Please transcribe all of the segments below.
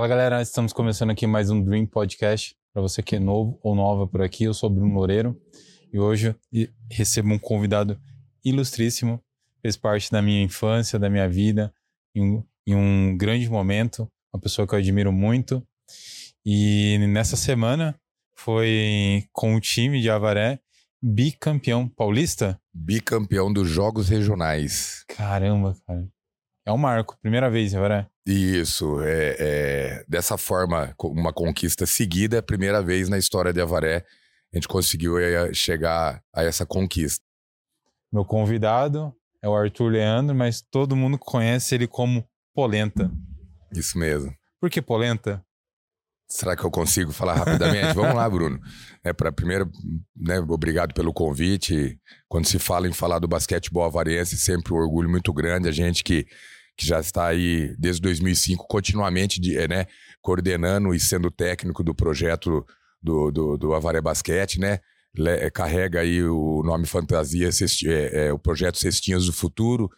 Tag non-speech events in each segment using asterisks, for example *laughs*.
Fala galera, estamos começando aqui mais um Dream Podcast. Para você que é novo ou nova por aqui, eu sou Bruno Loureiro e hoje recebo um convidado ilustríssimo, fez parte da minha infância, da minha vida, em um, em um grande momento, uma pessoa que eu admiro muito. E nessa semana foi com o time de Avaré bicampeão paulista? Bicampeão dos Jogos Regionais. Caramba, cara. É um marco, primeira vez, Avaré. Isso, é, é, dessa forma, uma conquista seguida, primeira vez na história de Avaré, a gente conseguiu é, chegar a essa conquista. Meu convidado é o Arthur Leandro, mas todo mundo conhece ele como Polenta. Isso mesmo. Por que Polenta? Será que eu consigo falar rapidamente? *laughs* Vamos lá, Bruno. É para primeiro, né, obrigado pelo convite. Quando se fala em falar do basquetebol avarense, sempre um orgulho muito grande. A gente que, que já está aí desde 2005 continuamente de, é, né, coordenando e sendo técnico do projeto do, do, do Avaré Basquete, né? Le, é, carrega aí o nome Fantasia, Cesti, é, é, o projeto Cestinhas do Futuro,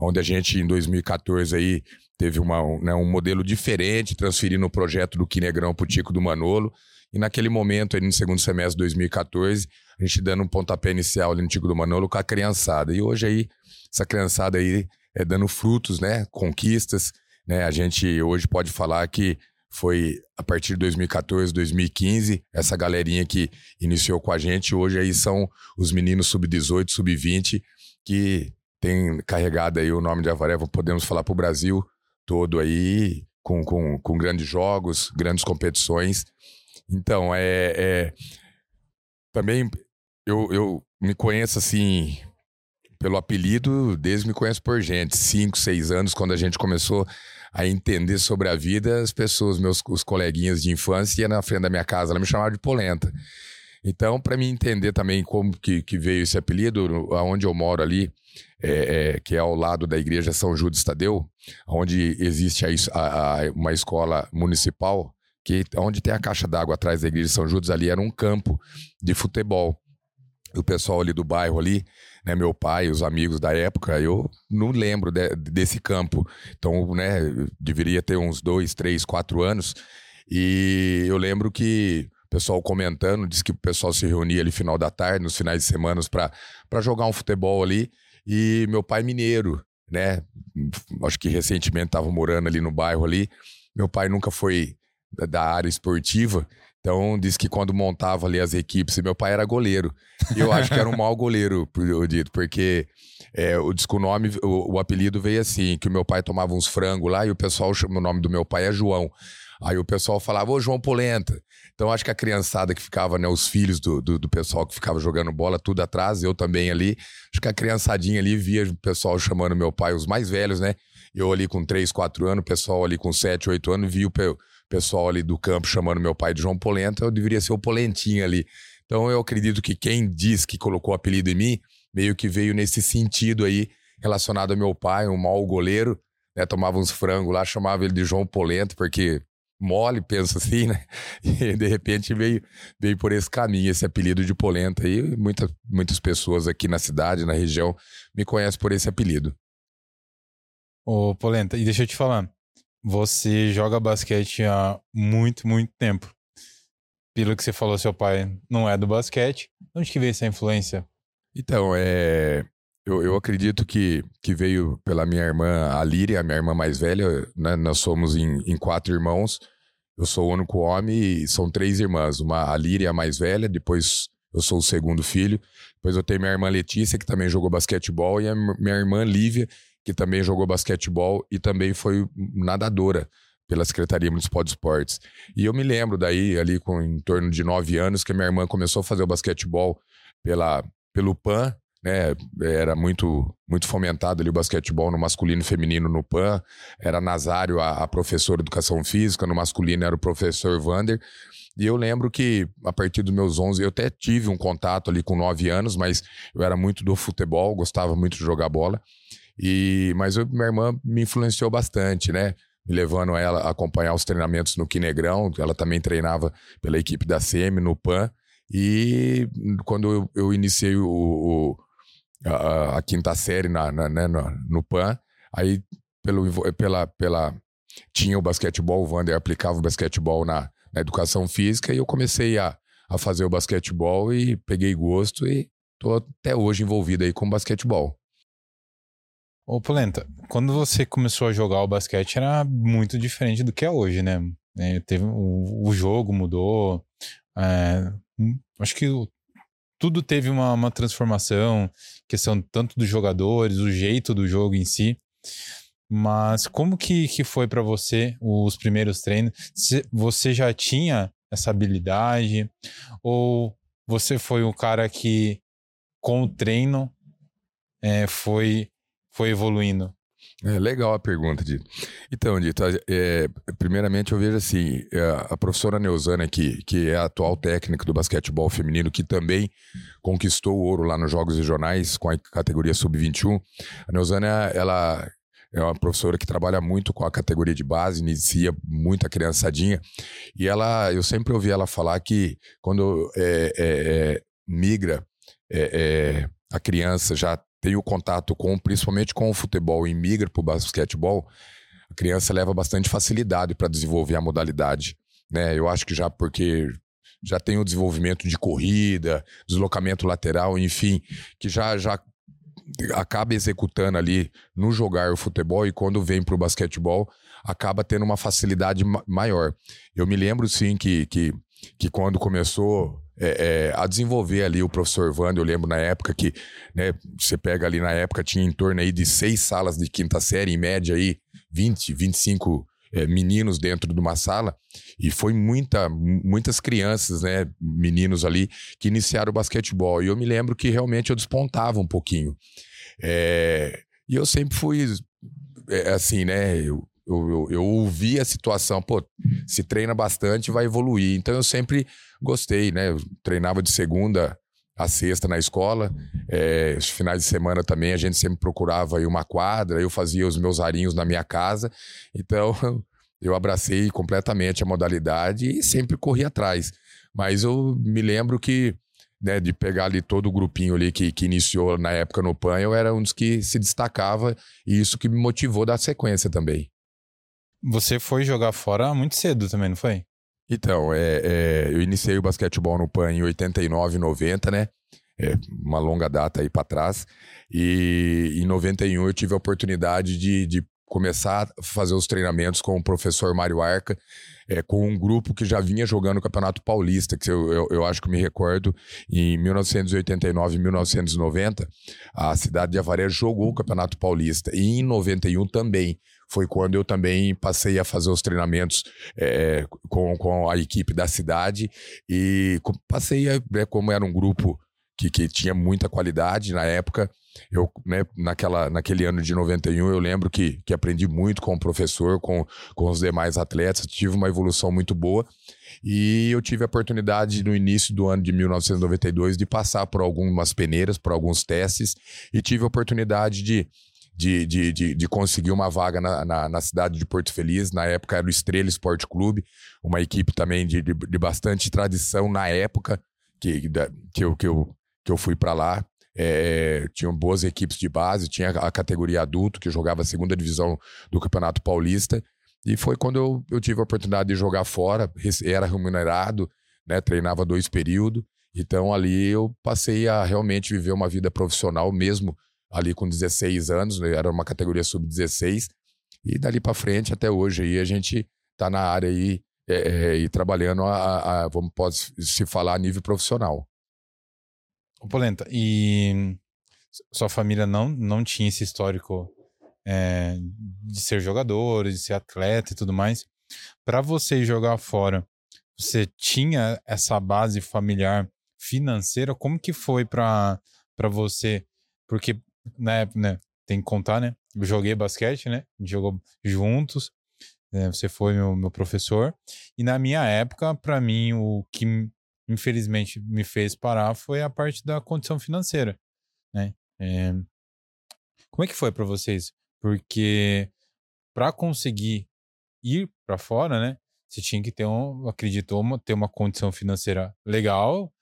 onde a gente em 2014 aí teve uma, um, né, um modelo diferente, transferindo o projeto do Quinegrão para o Tico do Manolo. E naquele momento, aí, no segundo semestre de 2014, a gente dando um pontapé inicial ali no Tico do Manolo com a criançada. E hoje aí, essa criançada aí é dando frutos, né? Conquistas. Né? A gente hoje pode falar que foi a partir de 2014, 2015, essa galerinha que iniciou com a gente, hoje aí são os meninos sub-18, sub-20, que tem carregado aí o nome de Avaré, podemos falar para o Brasil todo aí, com, com, com grandes jogos, grandes competições. Então, é, é também eu, eu me conheço assim pelo apelido, desde me conheço por gente. Cinco, seis anos, quando a gente começou a entender sobre a vida, as pessoas, meus os coleguinhas de infância, na frente da minha casa, ela me chamava de polenta. Então, para me entender também como que, que veio esse apelido, aonde eu moro ali, é, é, que é ao lado da igreja São Judas Tadeu, onde existe a, a, a, uma escola municipal, que onde tem a caixa d'água atrás da igreja São Judas, ali era um campo de futebol. O pessoal ali do bairro ali, né, meu pai, os amigos da época, eu não lembro de, desse campo. Então, né, deveria ter uns dois, três, quatro anos. E eu lembro que pessoal comentando, disse que o pessoal se reunia ali final da tarde, nos finais de semana, para jogar um futebol ali. E meu pai mineiro, né? Acho que recentemente estava morando ali no bairro ali. Meu pai nunca foi da área esportiva, então disse que quando montava ali as equipes, meu pai era goleiro. E eu acho que era um mau goleiro, *laughs* eu dito, porque é, o disco nome, o, o, apelido veio assim, que o meu pai tomava uns frangos lá e o pessoal chama o nome do meu pai é João. Aí o pessoal falava, ô João Polenta. Então acho que a criançada que ficava, né, os filhos do, do, do, pessoal que ficava jogando bola, tudo atrás, eu também ali. Acho que a criançadinha ali via o pessoal chamando meu pai, os mais velhos, né? Eu ali com 3, 4 anos, o pessoal ali com 7, 8 anos, via o pessoal ali do campo chamando meu pai de João Polenta, eu deveria ser o Polentinho ali. Então eu acredito que quem diz que colocou o apelido em mim, meio que veio nesse sentido aí, relacionado ao meu pai, um mau goleiro, né? Tomava uns frangos lá, chamava ele de João Polenta, porque mole, penso assim, né? *laughs* E de repente veio, veio por esse caminho, esse apelido de polenta. E muita, muitas pessoas aqui na cidade, na região, me conhecem por esse apelido. Ô, Polenta, e deixa eu te falar. Você joga basquete há muito, muito tempo. Pelo que você falou, seu pai não é do basquete. Onde que veio essa influência? Então, é... Eu, eu acredito que, que veio pela minha irmã, a Líria, a minha irmã mais velha. Né? Nós somos em, em quatro irmãos. Eu sou o único homem e são três irmãs. Uma, a Líria, a mais velha, depois eu sou o segundo filho. Depois eu tenho minha irmã Letícia, que também jogou basquetebol, e a minha irmã Lívia, que também jogou basquetebol e também foi nadadora pela Secretaria Municipal de Esportes. E eu me lembro daí, ali com em torno de nove anos, que minha irmã começou a fazer o basquetebol pela, pelo PAN, né? Era muito muito fomentado ali o basquetebol no masculino e feminino no PAN. Era Nazário a, a professora de educação física, no masculino era o professor Vander. E eu lembro que a partir dos meus 11, eu até tive um contato ali com 9 anos, mas eu era muito do futebol, gostava muito de jogar bola. E mas eu, minha irmã me influenciou bastante, né? Me levando ela a acompanhar os treinamentos no Quinegrão, ela também treinava pela equipe da CM no PAN. E quando eu, eu iniciei o, o a, a quinta série na, na né, no, no PAN. Aí, pelo, pela, pela, tinha o basquetebol, o Vander aplicava o basquetebol na, na educação física e eu comecei a, a fazer o basquetebol e peguei gosto e tô até hoje envolvido aí com basquetebol. Ô, Polenta, quando você começou a jogar o basquete era muito diferente do que é hoje, né? É, teve, o, o, jogo mudou. É, acho que tudo teve uma, uma transformação, questão tanto dos jogadores, o jeito do jogo em si. Mas como que, que foi para você os primeiros treinos? Você já tinha essa habilidade? Ou você foi o cara que, com o treino, é, foi foi evoluindo? É legal a pergunta, Dito. Então, Dito, é, primeiramente eu vejo assim, é, a professora Neusana, que, que é a atual técnica do basquetebol feminino, que também conquistou o ouro lá nos Jogos Regionais com a categoria Sub-21, a Neusana, ela é uma professora que trabalha muito com a categoria de base, inicia muita criançadinha, e ela, eu sempre ouvi ela falar que quando é, é, é migra a criança já tem o contato com, principalmente com o futebol e migra para o basquetebol, a criança leva bastante facilidade para desenvolver a modalidade. Né? Eu acho que já porque já tem o desenvolvimento de corrida, deslocamento lateral, enfim, que já, já acaba executando ali no jogar o futebol e quando vem para o basquetebol acaba tendo uma facilidade maior. Eu me lembro sim que, que, que quando começou é, é, a desenvolver ali o professor Wander. Eu lembro na época que, né, você pega ali na época, tinha em torno aí de seis salas de quinta série, em média aí 20, 25 é, meninos dentro de uma sala. E foi muita, muitas crianças, né, meninos ali, que iniciaram o basquetebol. E eu me lembro que realmente eu despontava um pouquinho. É, e eu sempre fui, é, assim, né, eu, eu, eu, eu ouvi a situação, pô, se treina bastante, vai evoluir. Então eu sempre gostei, né? Eu treinava de segunda a sexta na escola. É, os finais de semana também a gente sempre procurava aí uma quadra, eu fazia os meus arinhos na minha casa. Então *laughs* eu abracei completamente a modalidade e sempre corri atrás. Mas eu me lembro que né, de pegar ali todo o grupinho ali que, que iniciou na época no PAN, eu era um dos que se destacava e isso que me motivou a dar sequência também. Você foi jogar fora muito cedo também, não foi? Então, é, é, eu iniciei o basquetebol no PAN em 89, 90, né? É, uma longa data aí para trás. E em 91 eu tive a oportunidade de, de começar a fazer os treinamentos com o professor Mário Arca, é, com um grupo que já vinha jogando o Campeonato Paulista, que eu, eu, eu, acho que me recordo, em 1989 e 1990, a cidade de Avaré jogou o Campeonato Paulista. E em 91 também foi quando eu também passei a fazer os treinamentos é, com, com a equipe da cidade e passei a, né, como era um grupo que, que tinha muita qualidade na época, eu, né, naquela, naquele ano de 91, eu lembro que, que aprendi muito com o professor, com, com os demais atletas, tive uma evolução muito boa. E eu tive a oportunidade, no início do ano de 1992, de passar por algumas peneiras, por alguns testes, e tive a oportunidade de de, de, de, de, conseguir uma vaga na, na, na, cidade de Porto Feliz. Na época era o Estrela Esporte Clube, uma equipe também de, de, de bastante tradição na época que, que, eu, que, eu, que eu fui para lá. É, tinham boas equipes de base, tinha a categoria adulto, que jogava a segunda divisão do Campeonato Paulista. E foi quando eu, eu tive a oportunidade de jogar fora, era remunerado, né, treinava dois períodos. Então ali eu passei a realmente viver uma vida profissional mesmo ali com 16 anos, né? era uma categoria sub-16, e dali para frente até hoje aí a gente tá na área aí é, é, e trabalhando a, a, vamos pode se falar a nível profissional. Ô Polenta, e sua família não não tinha esse histórico é, de ser jogador, de ser atleta e tudo mais. Para você jogar fora, você tinha essa base familiar financeira? Como que foi para para você? Porque na época, né? Tem que contar, né? Eu joguei basquete, né? A gente jogou juntos. Né? Você foi meu, meu professor. E na minha época, para mim, o que infelizmente me fez parar foi a parte da condição financeira, né? É... Como é que foi para vocês? Porque para conseguir ir para fora, né? Você tinha que ter um, acreditou, ter uma condição financeira legal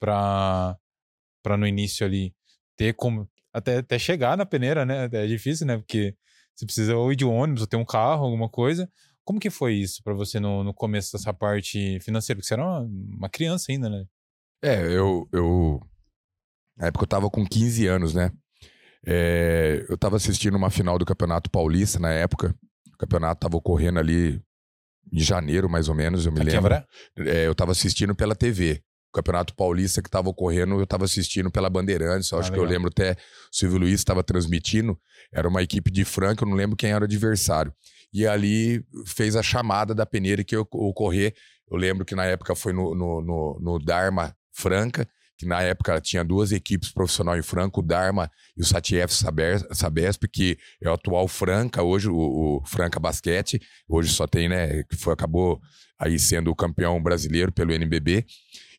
para para no início ali ter como até, até chegar na peneira, né? É difícil, né? Porque você precisa ou ir de ônibus, ou ter um carro, alguma coisa. Como que foi isso para você no, no começo dessa parte financeira? Porque você era uma, uma criança ainda, né? É, eu, eu. Na época eu tava com 15 anos, né? É, eu tava assistindo uma final do Campeonato Paulista na época. O campeonato tava ocorrendo ali em janeiro, mais ou menos, eu me Aqui em lembro. É, eu tava assistindo pela TV. O Campeonato Paulista que tava ocorrendo, eu tava assistindo pela Bandeirantes. Ah, acho que eu legal. lembro até o Silvio Luiz estava transmitindo. Era uma equipe de Franca, eu não lembro quem era o adversário. E ali fez a chamada da peneira que ia ocorrer. Eu lembro que na época foi no, no, no, no Dharma Franca, que na época tinha duas equipes profissionais em Franca, o Dharma e o Satief Saber- Sabesp, que é o atual Franca, hoje o, o Franca Basquete, hoje só tem, né, que foi, acabou aí sendo o campeão brasileiro pelo NBB.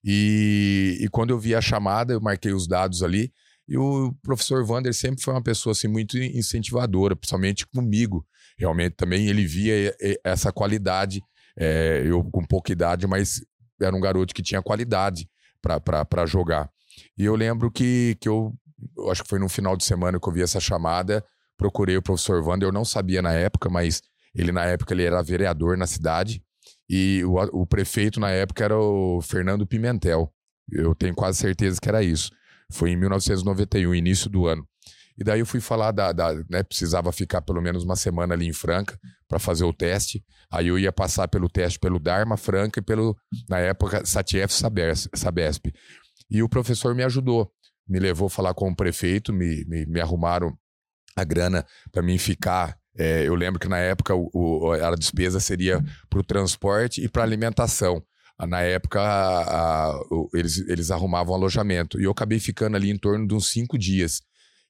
E, e quando eu vi a chamada, eu marquei os dados ali, e o professor Vander sempre foi uma pessoa assim, muito incentivadora, principalmente comigo. Realmente também ele via eh, essa qualidade, eh, eu com pouca idade, mas era um garoto que tinha qualidade para jogar. E eu lembro que, que eu, eu acho que foi no final de semana que eu vi essa chamada, procurei o professor Wander, eu não sabia na época, mas ele na época ele era vereador na cidade e o, o prefeito na época era o Fernando Pimentel. Eu tenho quase certeza que era isso. Foi em 1991, início do ano. E daí eu fui falar da, da né, precisava ficar pelo menos uma semana ali em Franca para fazer o teste. Aí eu ia passar pelo teste pelo Dharma Franca e pelo na época Sabes- Sabesp. E o professor me ajudou, me levou a falar com o prefeito, me, me, me arrumaram a grana para mim ficar. É, eu lembro que na época o, o- a despesa seria para o transporte e para alimentação. Ah, Na época, a- a- o- eles, eles arrumavam alojamento. E eu acabei ficando ali em torno de uns cinco dias.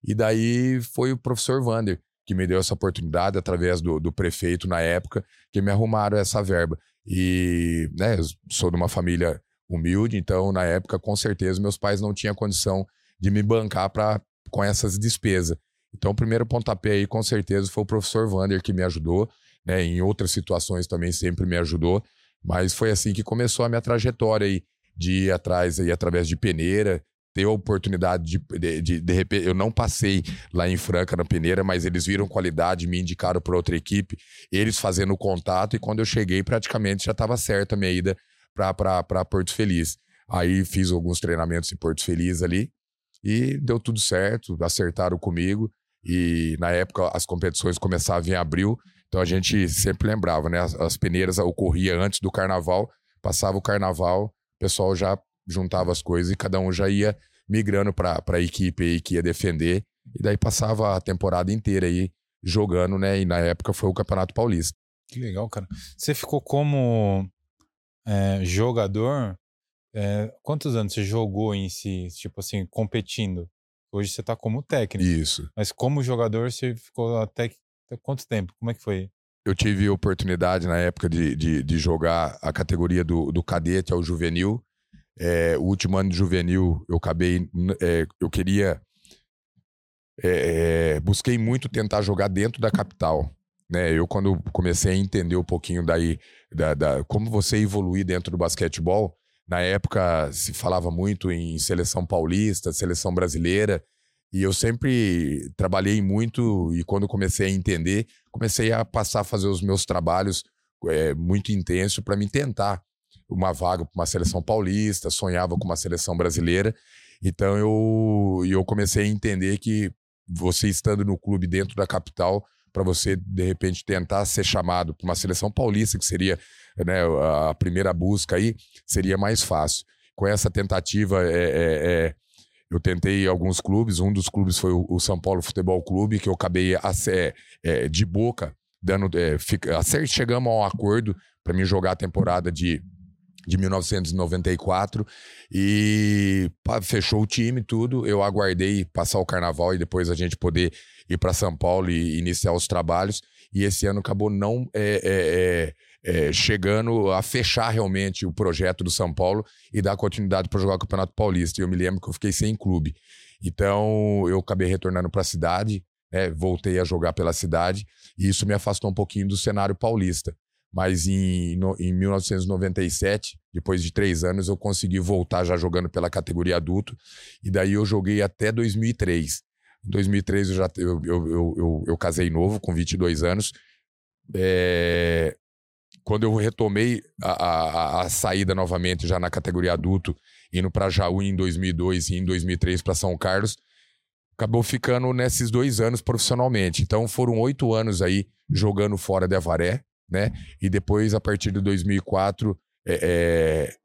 E daí foi o professor Vander que me deu essa oportunidade, através do, do prefeito na época, que me arrumaram essa verba. E né, sou de uma família humilde, então na época, com certeza, meus pais não tinham condição de me bancar pra, com essas despesas. Então, o primeiro pontapé aí, com certeza, foi o professor Vander que me ajudou. Né? Em outras situações também sempre me ajudou. Mas foi assim que começou a minha trajetória aí, de ir atrás aí através de peneira, ter a oportunidade de, de, de, de repente, eu não passei lá em Franca na peneira, mas eles viram qualidade, me indicaram para outra equipe, eles fazendo o contato, e quando eu cheguei, praticamente já estava certa a minha ida para Porto Feliz. Aí fiz alguns treinamentos em Porto Feliz ali, e deu tudo certo, acertaram comigo, e na época as competições começavam em abril, então a gente sempre lembrava, né? As, as peneiras ocorriam antes do carnaval, passava o carnaval, o pessoal já juntava as coisas e cada um já ia migrando para a equipe aí que ia defender. E daí passava a temporada inteira aí jogando, né? E na época foi o Campeonato Paulista. Que legal, cara. Você ficou como é, jogador? é, quantos anos você jogou em si, tipo assim, competindo? Hoje você tá como técnico, Isso. mas como jogador você ficou até, quanto tempo? Como é que foi? Eu tive oportunidade na época de, de, de jogar a categoria do, do cadete ao juvenil. É, o último ano de juvenil eu acabei. é, eu queria. é, busquei muito tentar jogar dentro da capital. Né? Eu, quando comecei a entender um pouquinho daí, da, da- como você evoluir dentro do basquetebol, na época se falava muito em seleção paulista, seleção brasileira, e eu sempre trabalhei muito, e quando comecei a entender, comecei a passar a fazer os meus trabalhos é, muito intenso para me tentar uma vaga para uma seleção paulista, sonhava com uma seleção brasileira. Então eu, eu comecei a entender que você estando no clube dentro da capital, para você de repente tentar ser chamado para uma seleção paulista, que seria né, a primeira busca aí, seria mais fácil. Com essa tentativa, é, é, é, eu tentei alguns clubes, um dos clubes foi o, São Paulo Futebol Clube, que eu acabei a, é, de boca, dando, é, fica, chegamos a um acordo para mim jogar a temporada de, de 1994 e pá, fechou o time tudo. Eu aguardei passar o carnaval e depois a gente poder ir para São Paulo e iniciar os trabalhos. E esse ano acabou não é, é, é, é, chegando a fechar realmente o projeto do São Paulo e dar continuidade para jogar o Campeonato Paulista. E eu me lembro que eu fiquei sem clube. Então eu acabei retornando para a cidade, né, voltei a jogar pela cidade e isso me afastou um pouquinho do cenário paulista. Mas em, no, em 1997, depois de três anos, eu consegui voltar já jogando pela categoria adulto. E daí eu joguei até 2003. Em 2003 eu já eu, eu, eu, eu, casei novo, com 22 anos. É, quando eu retomei a, a, a, saída novamente, já na categoria adulto, indo para Jaú em 2002 e em 2003 para São Carlos, acabou ficando nesses dois anos profissionalmente. Então foram oito anos aí jogando fora de Avaré, né? E depois, a partir de 2004, é, é,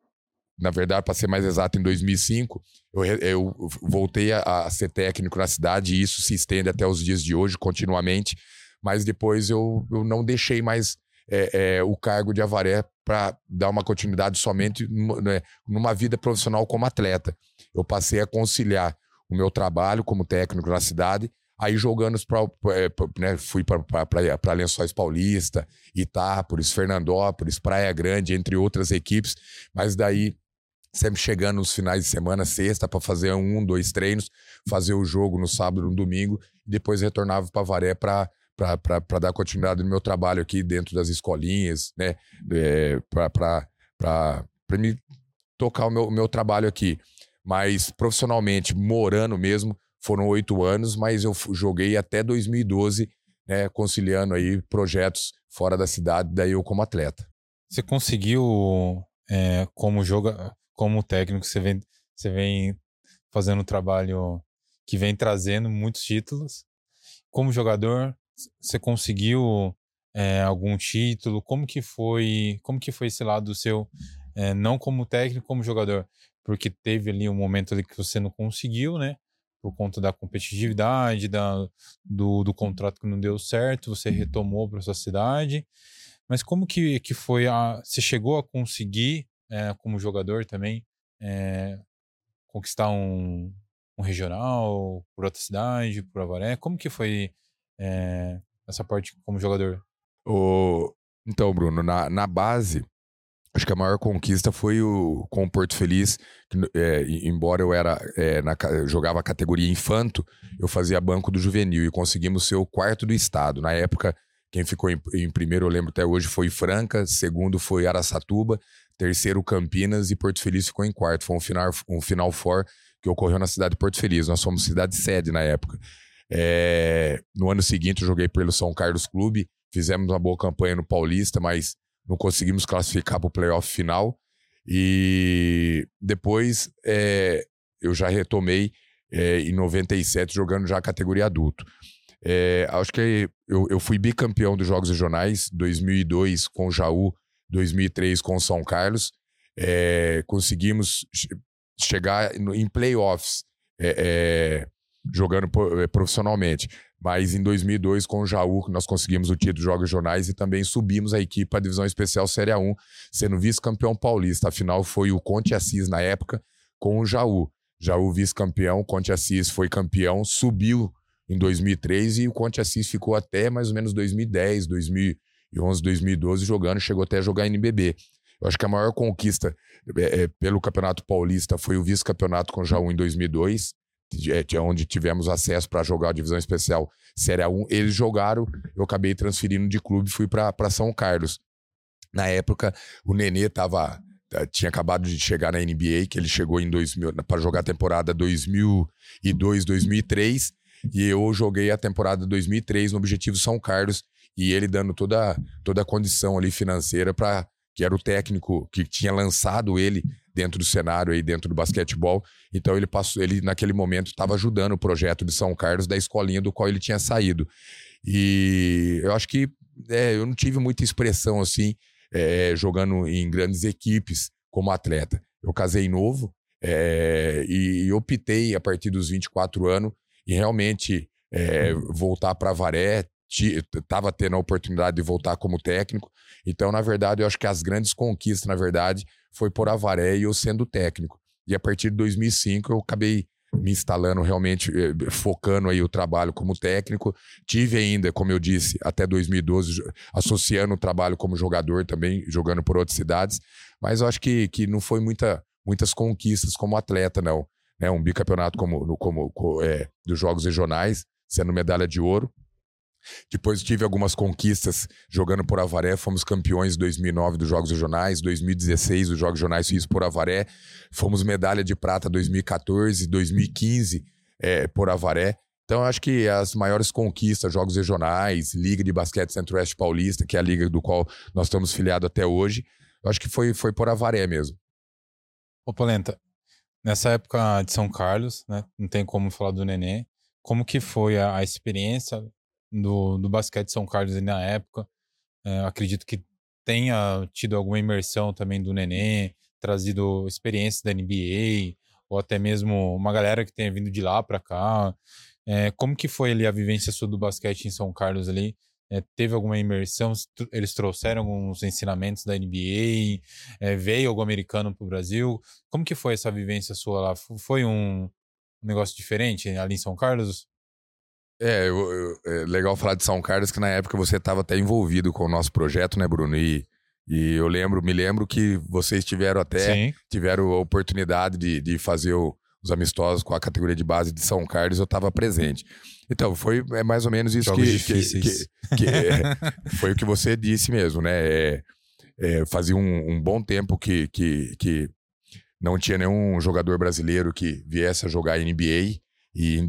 na verdade, para ser mais exato, em 2005, eu, eu voltei a, a, ser técnico na cidade e isso se estende até os dias de hoje, continuamente. Mas depois eu, eu não deixei mais é, é, o cargo de Avaré para dar uma continuidade somente né, numa vida profissional como atleta. Eu passei a conciliar o meu trabalho como técnico na cidade, aí jogando para é, né, fui para Lençóis Paulista, Itápolis, Fernandópolis, Praia Grande, entre outras equipes, mas daí sempre chegando nos finais de semana, sexta, para fazer um, dois treinos, fazer o jogo no sábado, no domingo, e depois retornava para Varé para para dar continuidade no meu trabalho aqui dentro das escolinhas, né? É, para me tocar o meu, meu trabalho aqui. Mas profissionalmente, morando mesmo, foram oito anos, mas eu joguei até 2012, né? Conciliando aí projetos fora da cidade, daí eu como atleta. Você conseguiu, é, como joga, como técnico, você vem, você vem fazendo um trabalho que vem trazendo muitos títulos. Como jogador, você conseguiu é, algum título? Como que foi? Como que foi esse lado seu, é, não como técnico, como jogador? Porque teve ali um momento ali que você não conseguiu, né? Por conta da competitividade, da, do, do contrato que não deu certo, você retomou para sua cidade. Mas como que, que foi a. Você chegou a conseguir, é, como jogador também, conquistar um, um regional por outra cidade, por Avaré? Como que foi é, essa parte como jogador? O... Então, Bruno, na, na base, acho que a maior conquista foi o, com o Porto Feliz, que, é, embora eu era é, na, jogava a categoria infanto, eu fazia banco do juvenil e conseguimos ser o quarto do estado. Na época, quem ficou em, em, primeiro, eu lembro até hoje, foi Franca, segundo foi Araçatuba, terceiro Campinas e Porto Feliz ficou em quarto. Foi um final, um final for que ocorreu na cidade de Porto Feliz. Nós fomos cidade sede na época. É, no ano seguinte, eu joguei pelo São Carlos Clube, fizemos uma boa campanha no Paulista, mas não conseguimos classificar para o playoff final. E depois é, eu já retomei é, em 97, jogando já a categoria adulto. É, acho que eu, eu fui bicampeão dos Jogos Regionais, 2002 com o Jaú, 2003 com o São Carlos. É, conseguimos chegar em playoffs. É, é jogando eh, profissionalmente. Mas em 2002, com o Jaú, nós conseguimos o título de Jogos Jornais e também subimos a equipe para a Divisão Especial Série A1, sendo vice-campeão paulista. Afinal, foi o Conte Assis na época com o Jaú. Jaú vice-campeão, Conte Assis foi campeão, subiu em 2003 e o Conte Assis ficou até mais ou menos 2010, 2011, 2012 jogando, chegou até a jogar NBB. Eu acho que a maior conquista é, é, pelo Campeonato Paulista foi o vice-campeonato com o Jaú em 2002 é, onde tivemos acesso para jogar a divisão especial Série 1. Eles jogaram, eu acabei transferindo de clube e fui para São Carlos. Na época, o Nenê tava, eh, tinha acabado de chegar na NBA, que ele chegou em 2000 para jogar a temporada 2002, 2003, e eu joguei a temporada 2003 no Objetivo São Carlos, e ele dando toda, toda a condição ali financeira para que era o técnico que tinha lançado ele dentro do cenário aí dentro do basquetebol. Então ele passou, ele naquele momento estava ajudando o projeto de São Carlos da escolinha do qual ele tinha saído. E eu acho que é, eu não tive muita expressão assim é, jogando em grandes equipes como atleta. Eu casei novo é, e, e optei a partir dos 24 anos e realmente é, voltar para Varé. Estava tendo a oportunidade de voltar como técnico. Então, na verdade, eu acho que as grandes conquistas, na verdade, foi por Avaré e eu sendo técnico. E a partir de 2005 eu acabei me instalando realmente, eh, focando aí o trabalho como técnico. Tive ainda, como eu disse, até 2012, associando o trabalho como jogador também, jogando por outras cidades. Mas eu acho que, que não foi muita, muitas conquistas como atleta, não. É um bicampeonato como, como, como é, dos Jogos Regionais, sendo medalha de ouro. Depois tive algumas conquistas jogando por Avaré, fomos campeões em 2009 dos Jogos Regionais, 2016 dos Jogos Regionais fiz por Avaré, fomos medalha de prata 2014, 2015 é, por Avaré. Então, acho que as maiores conquistas, jogos regionais, Liga de Basquete Centro-Oeste Paulista, que é a liga do qual nós estamos filiados até hoje, acho que foi, foi por Avaré mesmo. Ô, Polenta, nessa época de São Carlos, né, não tem como falar do Nenê, como que foi a, a experiência do, do basquete São Carlos na época? É, acredito que tenha tido alguma imersão também do Nenê, trazido experiências da NBA, ou até mesmo uma galera que tenha vindo de lá para cá. É, como que foi ali a vivência sua do basquete em São Carlos ali? É, teve alguma imersão? Eles trouxeram alguns ensinamentos da NBA? É, veio algum americano para o Brasil? Como que foi essa vivência sua lá? Foi um negócio diferente ali em São Carlos? É, eu, eu, é legal falar de São Carlos, que na época você estava até envolvido com o nosso projeto, né, Bruno? E, e eu lembro, me lembro que vocês tiveram até Sim. tiveram a oportunidade de, de fazer o, os amistosos com a categoria de base de São Carlos, eu estava presente. Então, foi é mais ou menos isso que, que, que, que é, foi o que você disse mesmo, né? É, é, fazia um, um, bom tempo que, que, que não tinha nenhum jogador brasileiro que viesse a jogar NBA, e em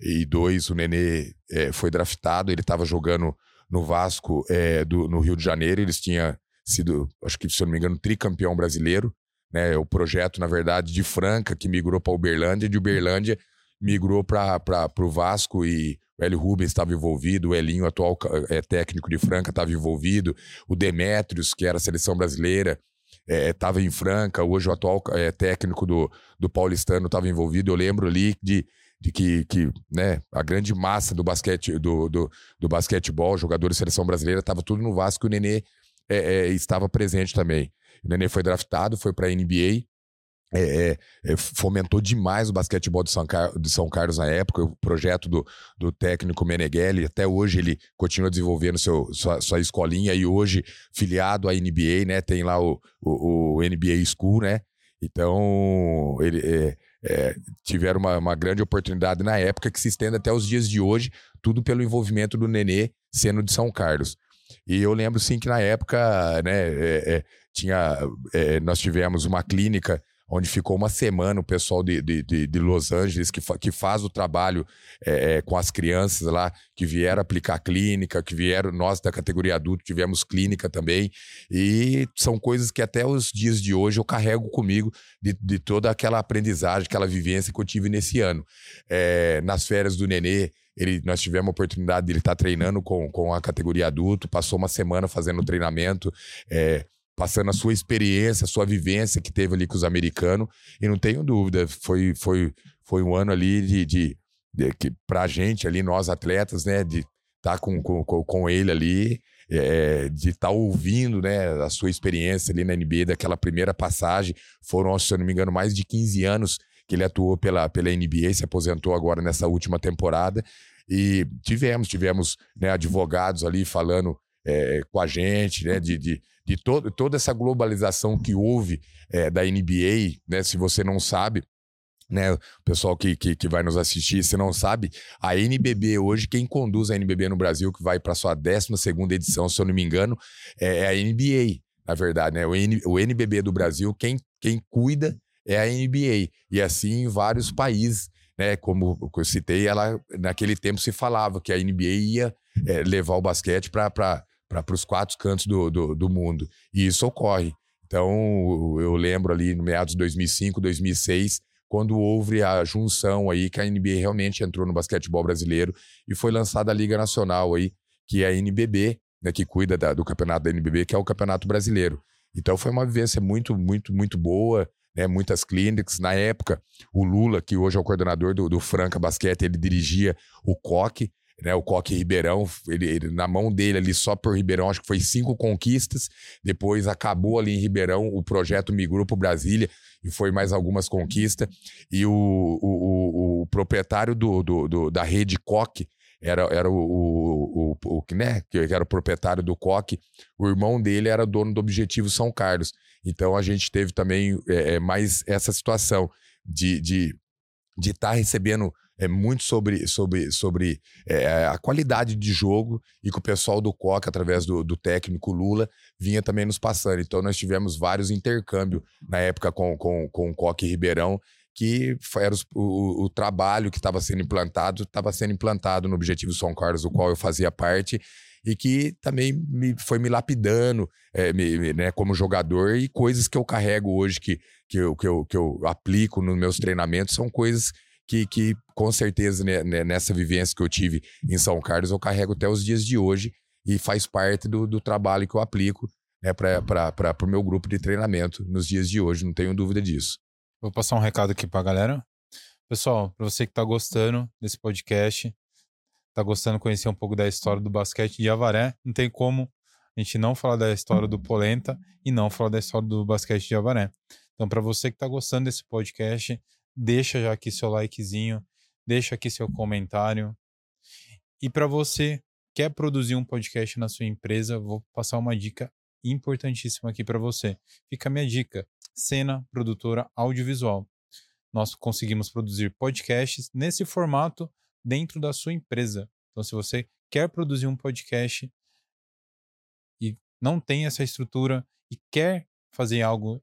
2002 o Nenê é, foi draftado, ele estava jogando no Vasco é, do, no Rio de Janeiro, eles tinham sido, acho que se eu não me engano, tricampeão brasileiro, né? O projeto, na verdade, de Franca, que migrou para Uberlândia, de Uberlândia migrou para o Vasco e o Hélio Rubens estava envolvido, o Elinho, atual é, técnico de Franca, estava envolvido, o Demétrios, que era a seleção brasileira, estava é, em Franca, hoje o atual é, técnico do, do Paulistano estava envolvido. Eu lembro ali de, de que, que né, a grande massa do basquete do, do, do basquetebol, jogadores de seleção brasileira, estava tudo no Vasco e o Nenê é, é, estava presente também. O Nenê foi draftado, foi para a NBA. É, é, é, fomentou demais o basquetebol de São, Car de São Carlos na época, o projeto do, do técnico Meneghelli, até hoje ele continua desenvolvendo seu, sua, sua escolinha e hoje filiado à NBA, né, tem lá o, o, o NBA School, né, então ele, é, é, tiveram uma, uma, grande oportunidade na época que se estende até os dias de hoje, tudo pelo envolvimento do Nenê sendo de São Carlos. E eu lembro sim que na época, né, é, tinha, é, nós tivemos uma clínica onde ficou uma semana o pessoal de, de, de Los Angeles que, fa, que faz o trabalho é, é, com as crianças lá, que vieram aplicar clínica, que vieram, nós da categoria adulto tivemos clínica também, e são coisas que até os dias de hoje eu carrego comigo de, de toda aquela aprendizagem, aquela vivência que eu tive nesse ano. É, nas férias do Nenê, ele, nós tivemos a oportunidade de ele estar treinando com, com a categoria adulto, passou uma semana fazendo treinamento, é, passando a sua experiência, a sua vivência que teve ali com os americanos. E não tenho dúvida, foi, foi, foi um ano ali de, de, de que pra gente ali, nós atletas, né, de estar tá com, com, com ele ali, é, de estar tá ouvindo, né, a sua experiência ali na NBA, daquela primeira passagem. Foram, se eu não me engano, mais de 15 anos que ele atuou pela, pela NBA, se aposentou agora nessa última temporada. E tivemos, tivemos né, advogados ali falando é, com a gente, né, de, de, de to toda essa globalização que houve é, da NBA, né, se você não sabe, né, o pessoal que, que, que, vai nos assistir, se não sabe, a NBB hoje, quem conduz a NBB no Brasil, que vai para sua 12 edição, se eu não me engano, é, é a NBA, na verdade, né? O, N, o NBB do Brasil, quem, quem cuida é a NBA. E assim em vários países, né? Como eu citei, ela naquele tempo se falava que a NBA ia é, levar o basquete para os quatro cantos do, do, do, mundo. E isso ocorre. Então, eu lembro ali no meados de 2005, 2006, quando houve a junção aí que a NBA realmente entrou no basquetebol brasileiro e foi lançada a Liga Nacional aí, que é a NBB, né, que cuida da, do campeonato da NBB, que é o Campeonato Brasileiro. Então foi uma vivência muito, muito, muito boa né, muitas clínicas. Na época, o Lula, que hoje é o coordenador do, do Franca Basquete, ele dirigia o Coque, né, o Coque Ribeirão, ele, ele, na mão dele ali, só por Ribeirão, acho que foi cinco conquistas. Depois acabou ali em Ribeirão, o projeto migrou para Brasília e foi mais algumas conquistas. E o, o, o, o proprietário do, do, do, da rede Coque era, era o, o, o, né, que era o proprietário do Coque, o irmão dele era dono do Objetivo São Carlos. Então a gente teve também é, é mais essa situação de estar de, de tá recebendo é, muito sobre, sobre, sobre é, a qualidade de jogo e que o pessoal do Coca, através do, do, técnico Lula, vinha também nos passando. Então nós tivemos vários intercâmbios na época com, com, com o Coca e Ribeirão, que era o, o, trabalho que estava sendo implantado, estava sendo implantado no Objetivo São Carlos, do qual eu fazia parte, e que também me, foi me lapidando é, me, né, como jogador e coisas que eu carrego hoje, que, que, eu, que, eu, que eu aplico nos meus treinamentos, são coisas que, que com certeza né, né nessa vivência que eu tive em São Carlos, eu carrego até os dias de hoje e faz parte do, do trabalho que eu aplico né, para o meu grupo de treinamento nos dias de hoje, não tenho dúvida disso. Vou passar um recado aqui para a galera. Pessoal, para você que está gostando desse podcast, está gostando de conhecer um pouco da história do basquete de Avaré, não tem como a gente não falar da história do Polenta e não falar da história do basquete de Avaré. Então, para você que está gostando desse podcast, deixa já aqui seu likezinho, deixa aqui seu comentário. E para você que quer produzir um podcast na sua empresa, vou passar uma dica importantíssima aqui para você. Fica a minha dica: Cena Produtora Audiovisual. Nós conseguimos produzir podcasts nesse formato dentro da sua empresa. Então, se você quer produzir um podcast e não tem essa estrutura e quer fazer algo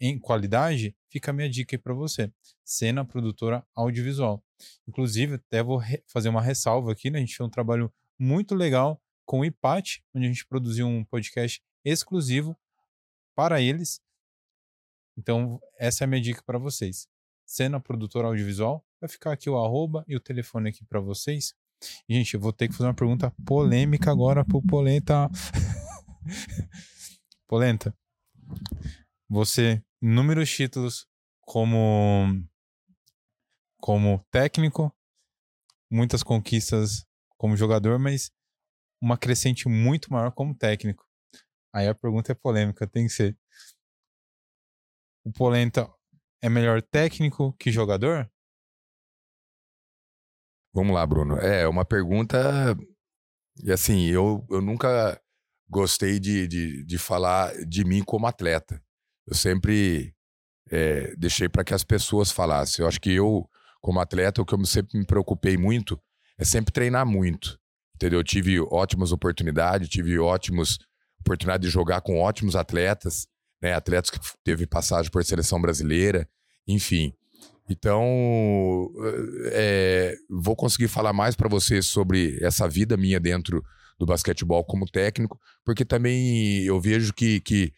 em qualidade, fica a minha dica aí para você. Cena Produtora Audiovisual. Inclusive, até vou fazer uma ressalva aqui, né? A gente fez um trabalho muito legal com o IPAT, onde a gente produziu um podcast exclusivo para eles. Então, essa é a minha dica para vocês. Cena Produtora Audiovisual, vai ficar aqui o arroba e o telefone aqui para vocês. Gente, eu vou ter que fazer uma pergunta polêmica agora pro Polenta. *laughs* Polenta, você, inúmeros títulos como, como técnico, muitas conquistas como jogador, mas uma crescente muito maior como técnico. Aí a pergunta é polêmica, tem que ser. O Polenta é melhor técnico que jogador? Vamos lá, Bruno. É uma pergunta. E assim, eu, eu nunca gostei de, de, de falar de mim como atleta. Eu sempre é, deixei para que as pessoas falassem. Eu acho que eu, como atleta, o que eu sempre me preocupei muito é sempre treinar muito. Entendeu? Eu tive ótimas oportunidades, tive ótimos oportunidade de jogar com ótimos atletas, né? Atletas que teve passagem por seleção brasileira, enfim. Então, é, vou conseguir falar mais para você sobre essa vida minha dentro do basquetebol como técnico, porque também eu vejo que, que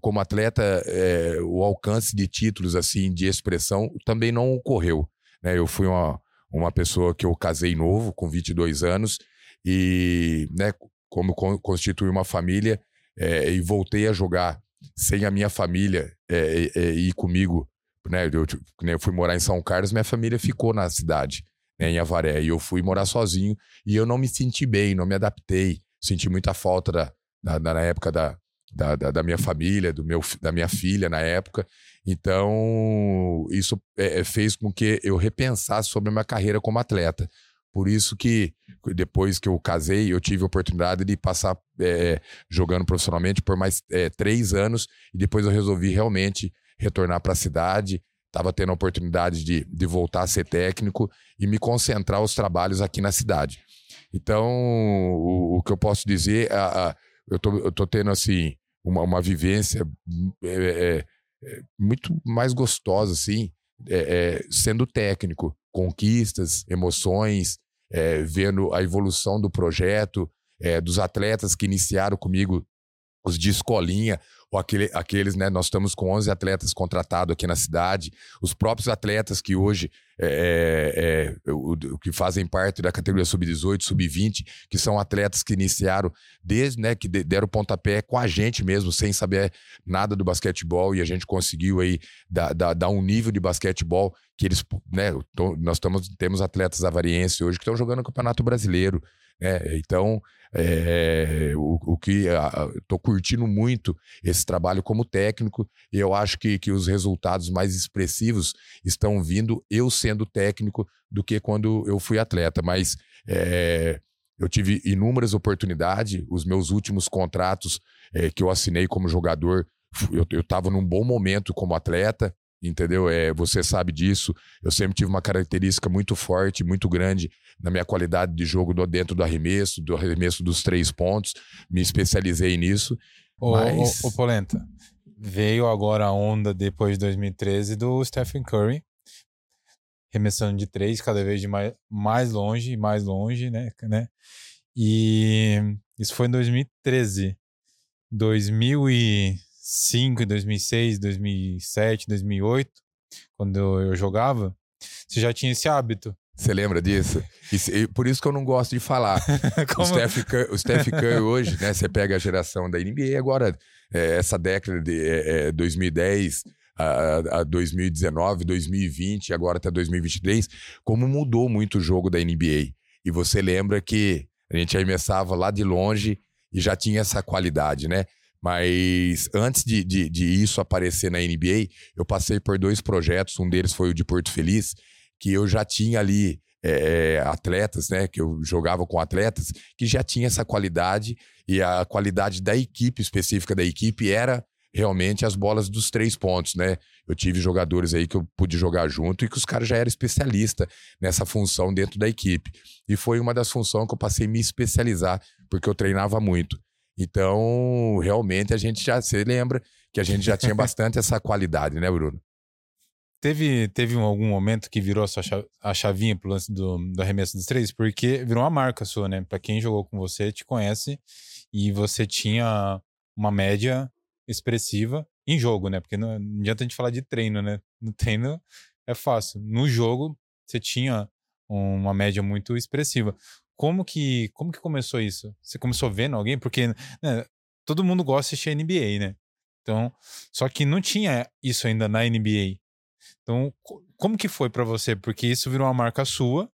como atleta, é, o alcance de títulos, assim, de expressão, também não ocorreu. Né? Eu fui uma, uma pessoa que eu casei novo, com 22 anos, e né, como constitui uma família, é, e voltei a jogar sem a minha família é, é, ir comigo né, eu, tipo, eu fui morar em São Carlos, minha família ficou na cidade, né, em Avaré, e eu fui morar sozinho, e eu não me senti bem, não me adaptei, senti muita falta da, da na época da, da, da, da, minha família, do meu, da minha filha na época. Então, isso é, é, fez com que eu repensasse sobre a minha carreira como atleta. Por isso que depois que eu casei, eu tive a oportunidade de passar é, jogando profissionalmente por mais é, três anos e depois eu resolvi realmente retornar para a cidade, estava tendo a oportunidade de, de voltar a ser técnico e me concentrar os trabalhos aqui na cidade. Então, o, o que eu posso dizer, a, a, eu, tô, eu tô tendo assim uma, uma vivência é, é, é, muito mais gostosa, assim, é, é, sendo técnico, conquistas, emoções, é, vendo a evolução do projeto, dos atletas que iniciaram comigo os de escolinha, ou aquele, aqueles, né? Nós estamos com 11 atletas contratados aqui na cidade, os próprios atletas que hoje é, é, é o, que fazem parte da categoria sub-18, sub-20, que são atletas que iniciaram desde, né, que deram pontapé com a gente mesmo, sem saber nada do basquetebol, e a gente conseguiu aí dar, dar, dar um nível de basquetebol que eles, né, nós temos atletas avarienses hoje que estão jogando no Campeonato Brasileiro, né? Então, é, o, o, que estou curtindo muito esse trabalho como técnico e eu acho que, que os resultados mais expressivos estão vindo eu sendo técnico do que quando eu fui atleta. Mas é, eu tive inúmeras oportunidades, os meus últimos contratos é, que eu assinei como jogador, eu estava num bom momento como atleta, entendeu? É, você sabe disso. Eu sempre tive uma característica muito forte, muito grande na minha qualidade de jogo do, dentro do arremesso, do arremesso dos três pontos. Me especializei nisso. Ô, mas... ô, ô Polenta, veio agora a onda depois de 2013 do Stephen Curry, remessando de três, cada vez de mais, mais longe e mais longe, né, né? E isso foi em 2013. 2005, 2006, 2007, 2008, quando eu jogava, você já tinha esse hábito. Você lembra disso? E, por isso que eu não gosto de falar. *laughs* o, Steph Curry, o Steph Curry hoje, né? Você pega a geração da NBA, agora, é, essa década de é, 2010 a, a 2019, 2020, agora até 2023, como mudou muito o jogo da NBA. E você lembra que a gente arremessava lá de longe e já tinha essa qualidade, né? Mas antes de, de, de, isso aparecer na NBA, eu passei por dois projetos. Um deles foi o de Porto Feliz, que eu já tinha ali é, atletas, né? Que eu jogava com atletas que já tinha essa qualidade e a qualidade da equipe específica da equipe era realmente as bolas dos três pontos, né? Eu tive jogadores aí que eu pude jogar junto e que os caras já eram especialistas nessa função dentro da equipe. E foi uma das funções que eu passei a me especializar, porque eu treinava muito. Então, realmente, a gente já se lembra que a gente já tinha bastante essa qualidade, né, Bruno? Teve, teve algum momento que virou a, chavinha pro lance do, do arremesso dos três? Porque virou uma marca sua, né? Pra quem jogou com você, te conhece, e você tinha uma média expressiva em jogo, né? Porque não, não adianta a gente falar de treino, né? No treino é fácil. No jogo, você tinha uma média muito expressiva. Como que, como que começou isso? Você começou vendo alguém? Porque né, todo mundo gosta de assistir NBA, né? Então, só que não tinha isso ainda na NBA. Então, como que foi para você? Porque isso virou uma marca sua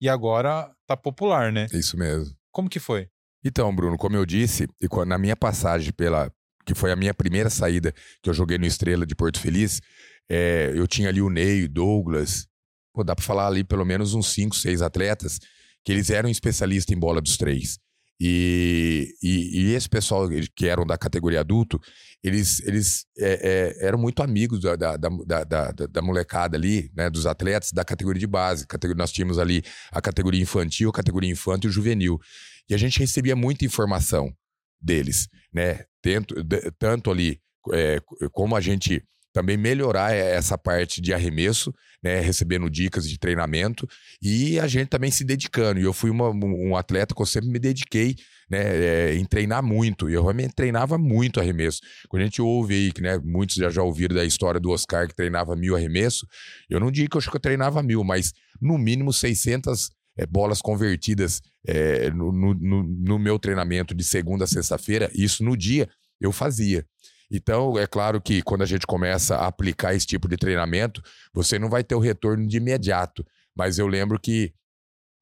e agora tá popular, né? Isso mesmo. Como que foi? Então, Bruno, como eu disse, e na minha passagem pela, que foi a minha primeira saída que eu joguei no Estrela de Porto Feliz, é, eu tinha ali o Ney, Douglas, pô, dá para falar ali pelo menos uns 5, 6 atletas que eles eram especialistas em bola dos três. E, e, e, esse pessoal que eram da categoria adulto, eles, eles é, é, eram muito amigos da, da, da, da, da molecada ali, né, dos atletas da categoria de base. Categoria, nós tínhamos ali a categoria infantil, a categoria infantil e juvenil. E a gente recebia muita informação deles, né? Tanto, tanto ali é, como a gente também melhorar essa parte de arremesso, né, recebendo dicas de treinamento e a gente também se dedicando. E eu fui uma, um atleta que eu sempre me dediquei né, é, em treinar muito. E eu realmente treinava muito arremesso. Quando a gente ouve aí, que né, muitos já, já ouviram da história do Oscar que treinava mil arremesso, eu não digo que eu acho que eu treinava mil, mas no mínimo 600 é, bolas convertidas é, no, no, no meu treinamento de segunda a sexta-feira, isso no dia eu fazia. Então, é claro que quando a gente começa a aplicar esse tipo de treinamento, você não vai ter o retorno de imediato. Mas eu lembro que,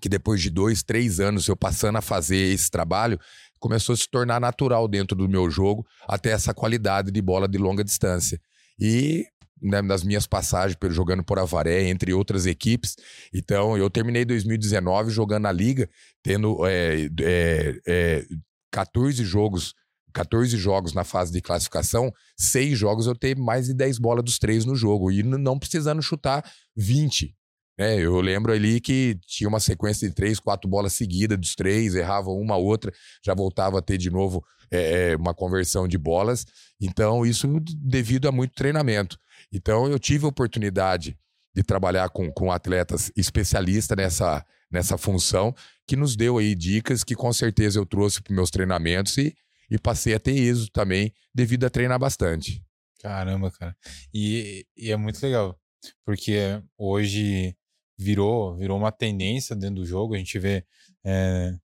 que depois de dois, três anos eu passando a fazer esse trabalho, começou a se tornar natural dentro do meu jogo, até essa qualidade de bola de longa distância. E né, nas minhas passagens jogando por Avaré, entre outras equipes. Então, eu terminei 2019 jogando na Liga, tendo é, é, é, 14 jogos 14 jogos na fase de classificação, seis jogos eu tenho mais de 10 bolas dos três no jogo, e não precisando chutar 20. É, eu lembro ali que tinha uma sequência de três, quatro bolas seguidas dos três, errava uma outra, já voltava a ter de novo é, uma conversão de bolas. Então, isso devido a muito treinamento. Então, eu tive a oportunidade de trabalhar com, com atletas especialistas nessa, nessa função, que nos deu aí dicas que com certeza eu trouxe para meus treinamentos e, e passei a ter êxito também devido a treinar bastante. Caramba, cara. E, e é muito legal, porque hoje virou, virou uma tendência dentro do jogo. A gente vê é,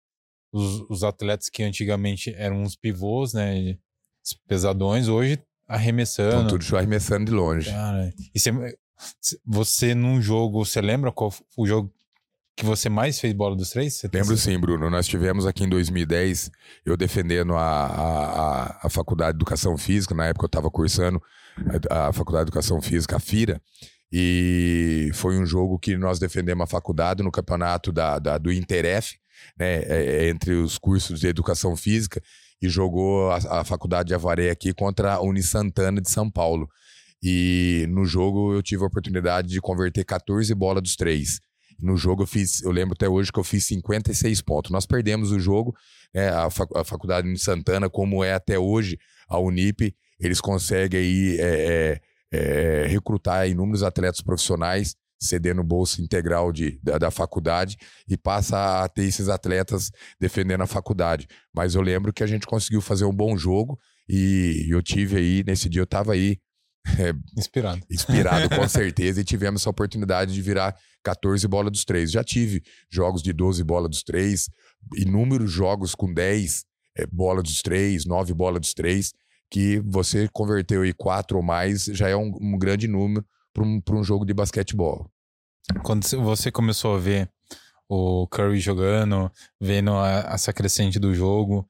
os, os, atletas que antigamente eram uns pivôs, né? Pesadões, hoje arremessando. Estão tudo arremessando de longe. Cara, e você, você num jogo, você lembra qual o jogo que você mais fez bola dos três? Você Lembro sim, Bruno. Nós tivemos aqui em 2010, eu defendendo a, a, a Faculdade de Educação Física, na época eu estava cursando a, a Faculdade de Educação Física, a FIRA, e foi um jogo que nós defendemos a faculdade no campeonato da, da do Interef, né, é, é, entre os cursos de Educação Física, e jogou a, a Faculdade de Avaré aqui contra a Uni Santana de São Paulo. E no jogo eu tive a oportunidade de converter 14 bolas dos três. No jogo eu fiz, eu lembro até hoje que eu fiz 56 pontos. Nós perdemos o jogo, né, a, fac, a faculdade de Santana, como é até hoje a Unip, eles conseguem aí é, é, é, recrutar inúmeros atletas profissionais cedendo bolsa integral de, da, da, faculdade e passa a ter esses atletas defendendo a faculdade. Mas eu lembro que a gente conseguiu fazer um bom jogo e eu tive aí, nesse dia eu estava aí. É, inspirado. Inspirado, com *laughs* certeza, e tivemos essa oportunidade de virar 14 bola dos três. Já tive jogos de 12 bola dos três, inúmeros jogos com 10 é, bola dos três, 9 bola dos três, que você converteu aí quatro ou mais, já é um, um grande número para um, um jogo de basquetebol. Quando você começou a ver o Curry jogando, vendo a, essa crescente do jogo,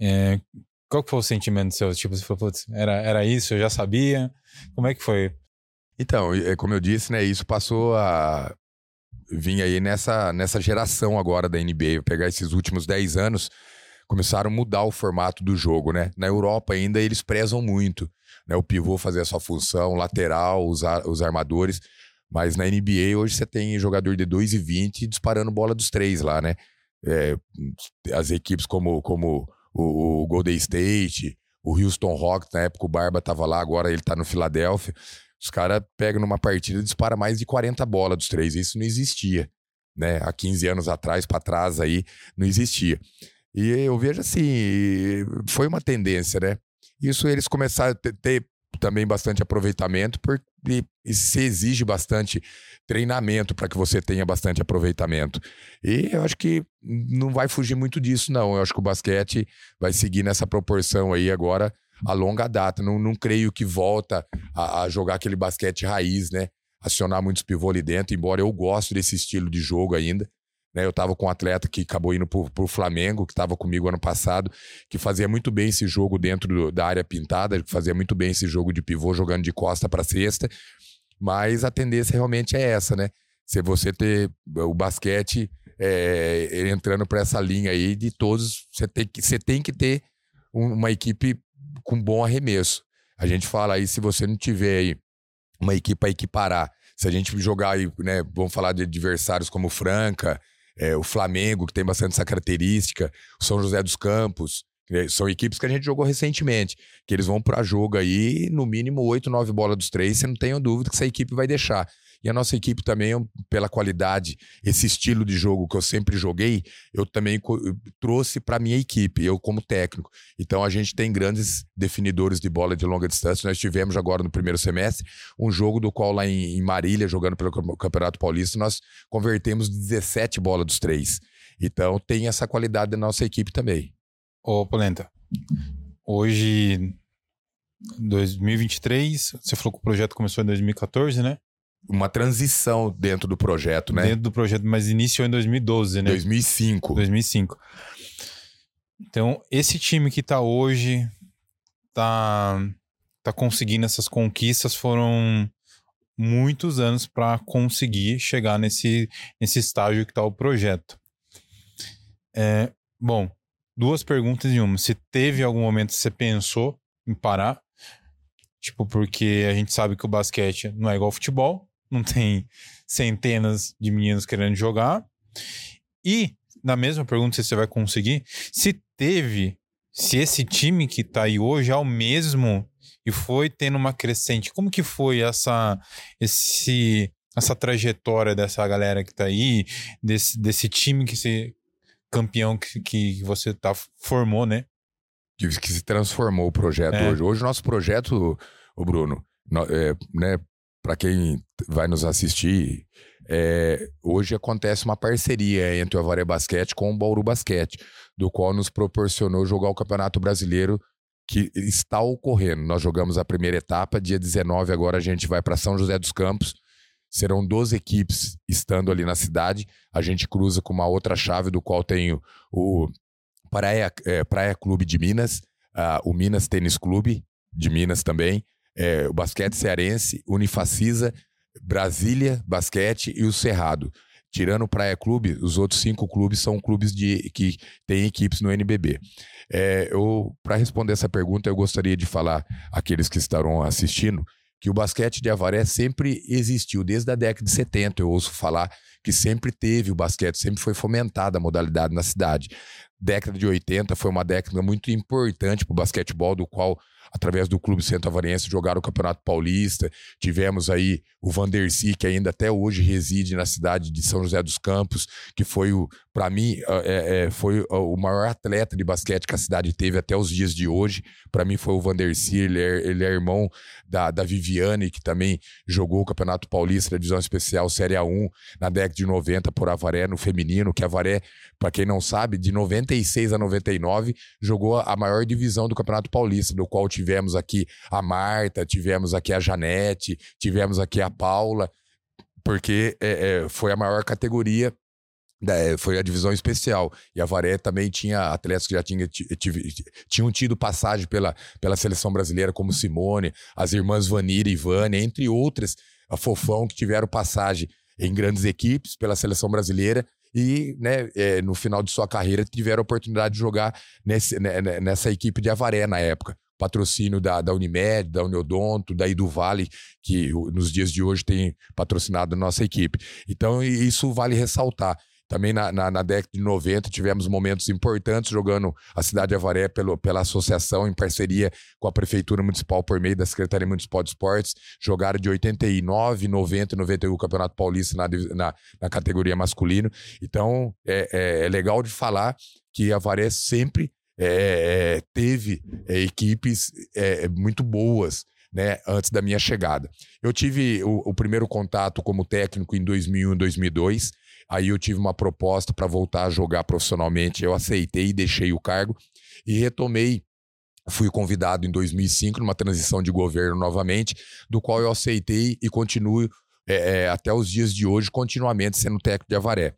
é, qual que foi o sentimento seu? Tipo, você falou, putz, era, era isso, eu já sabia. Como é que foi? Então, é, como eu disse, né, isso passou a vir aí nessa, nessa geração agora da NBA. Pegar esses últimos 10 anos, começaram a mudar o formato do jogo, né? Na Europa ainda eles prezam muito, né? O pivô fazer a sua função, lateral, os, os armadores. Mas na NBA hoje você tem jogador de 2,20 disparando bola dos três lá, né? É, as equipes como, como o, o, Golden State, o Houston Rockets, na época o Barba tava lá, agora ele tá no Philadelphia. Os caras pegam numa partida e disparam mais de 40 bolas dos três. Isso não existia, né? Há 15 anos atrás, para trás aí, não existia. E eu vejo assim, foi uma tendência, né? Isso eles começaram a ter, ter também bastante aproveitamento, porque se exige bastante treinamento para que você tenha bastante aproveitamento. E eu acho que não vai fugir muito disso, não. Eu acho que o basquete vai seguir nessa proporção aí agora a longa data. Não, não creio que volta a, a jogar aquele basquete raiz, né? Acionar muitos pivôs ali dentro, embora eu goste desse estilo de jogo ainda. Né, eu estava com um atleta que acabou indo para o Flamengo, que estava comigo ano passado, que fazia muito bem esse jogo dentro do, da área pintada, que fazia muito bem esse jogo de pivô, jogando de costa para cesta. Mas a tendência realmente é essa, né? Se você ter o basquete é, entrando para essa linha aí de todos, você tem que, você tem que ter uma equipe com bom arremesso. A gente fala aí, se você não tiver aí uma equipe para equiparar, se a gente jogar aí, né, vamos falar de adversários como Franca, é, o Flamengo, que tem bastante essa característica, o São José dos Campos. São equipes que a gente jogou recentemente, que eles vão para jogo aí, no mínimo 8, 9 bolas dos três, você não tenha dúvida que essa equipe vai deixar. E a nossa equipe também, pela qualidade, esse estilo de jogo que eu sempre joguei, eu também trouxe para minha equipe, eu como técnico. Então a gente tem grandes definidores de bola de longa distância. Nós tivemos agora no primeiro semestre um jogo do qual lá em, Marília, jogando pelo Campeonato Paulista, nós convertemos 17 bolas dos três. Então tem essa qualidade da nossa equipe também. Ô, Polenta, hoje 2023, você falou que o projeto começou em 2014, né? uma transição dentro do projeto, né? Dentro do projeto, mas iniciou em 2012, né? 2005. 2005. Então, esse time que tá hoje tá tá conseguindo essas conquistas foram muitos anos para conseguir chegar nesse nesse estágio que tá o projeto. É, bom, duas perguntas em uma. Se teve algum momento que você pensou em parar? Tipo, porque a gente sabe que o basquete não é igual ao futebol não tem centenas de meninos querendo jogar. E, na mesma pergunta, se você vai conseguir, se teve, se esse time que tá aí hoje é o mesmo e foi tendo uma crescente, como que foi essa, esse, essa trajetória dessa galera que tá aí, desse, desse time que se campeão que, que você tá, formou, né? Que, que se transformou o projeto é. hoje. Hoje o nosso projeto, o Bruno, no, é, né, para quem vai nos assistir, é, hoje acontece uma parceria entre o Avaré Basquete com o Bauru Basquete, do qual nos proporcionou jogar o Campeonato Brasileiro que está ocorrendo. Nós jogamos a primeira etapa, dia 19, agora a gente vai para São José dos Campos. Serão 12 equipes estando ali na cidade. A gente cruza com uma outra chave, do qual tem o, Praia, é, Praia Clube de Minas, uh, o Minas Tênis Clube de Minas também, é, o basquete cearense, Unifacisa, Brasília Basquete e o Cerrado. Tirando o Praia Clube, os outros cinco clubes são clubes de, que têm equipes no NBB. É, Para responder essa pergunta, eu gostaria de falar àqueles que estarão assistindo que o basquete de Avaré sempre existiu, desde a década de 70. Eu ouço falar que sempre teve o basquete, sempre foi fomentada a modalidade na cidade. Década de 80 foi uma década muito importante para o basquetebol, do qual através do Clube Centro Avariense, jogaram o Campeonato Paulista. Tivemos aí o Vanderci, que ainda até hoje reside na cidade de São José dos Campos, que foi o, para mim, é, é, foi o maior atleta de basquete que a cidade teve até os dias de hoje. Para mim foi o Vanderci, ele é, ele é irmão da, da Viviane, que também jogou o Campeonato Paulista da Divisão Especial Série A1 na década de 90 por Avaré, no feminino, que Avaré, para quem não sabe, de 96 a 99, jogou a maior divisão do Campeonato Paulista, do qual tivemos aqui a Marta, tivemos aqui a Janete, tivemos aqui a Paula, porque é, é, foi a maior categoria é, foi a divisão especial. E a Varé também tinha atletas que já tinha, tinham tido passagem pela, pela seleção brasileira, como Simone, as irmãs Vanira e Vânia, entre outras, a Fofão, que tiveram passagem em grandes equipes pela seleção brasileira e né, é, no final de sua carreira tiveram a oportunidade de jogar nesse, né, né nessa equipe de Avaré na época. Patrocínio da, da Unimed, da Uniodonto, da do Vale, que nos dias de hoje tem patrocinado a nossa equipe. Então, isso vale ressaltar. Também na, na, na, década de 90 tivemos momentos importantes jogando a cidade de Avaré pelo, pela associação, em parceria com a Prefeitura Municipal por meio da Secretaria Municipal de Esportes. Jogaram de 89, 90 e 91 o Campeonato Paulista na, na, na categoria masculino. Então é, é, é, legal de falar que Avaré sempre é, é teve é, equipes é, muito boas. Né, antes da minha chegada. Eu tive o, o primeiro contato como técnico em 2001 e 2002. Aí eu tive uma proposta para voltar a jogar profissionalmente. Eu aceitei e deixei o cargo e retomei. Fui convidado em 2005 numa transição de governo novamente, do qual eu aceitei e continuo é, é, até os dias de hoje, continuamente sendo técnico de Avaré.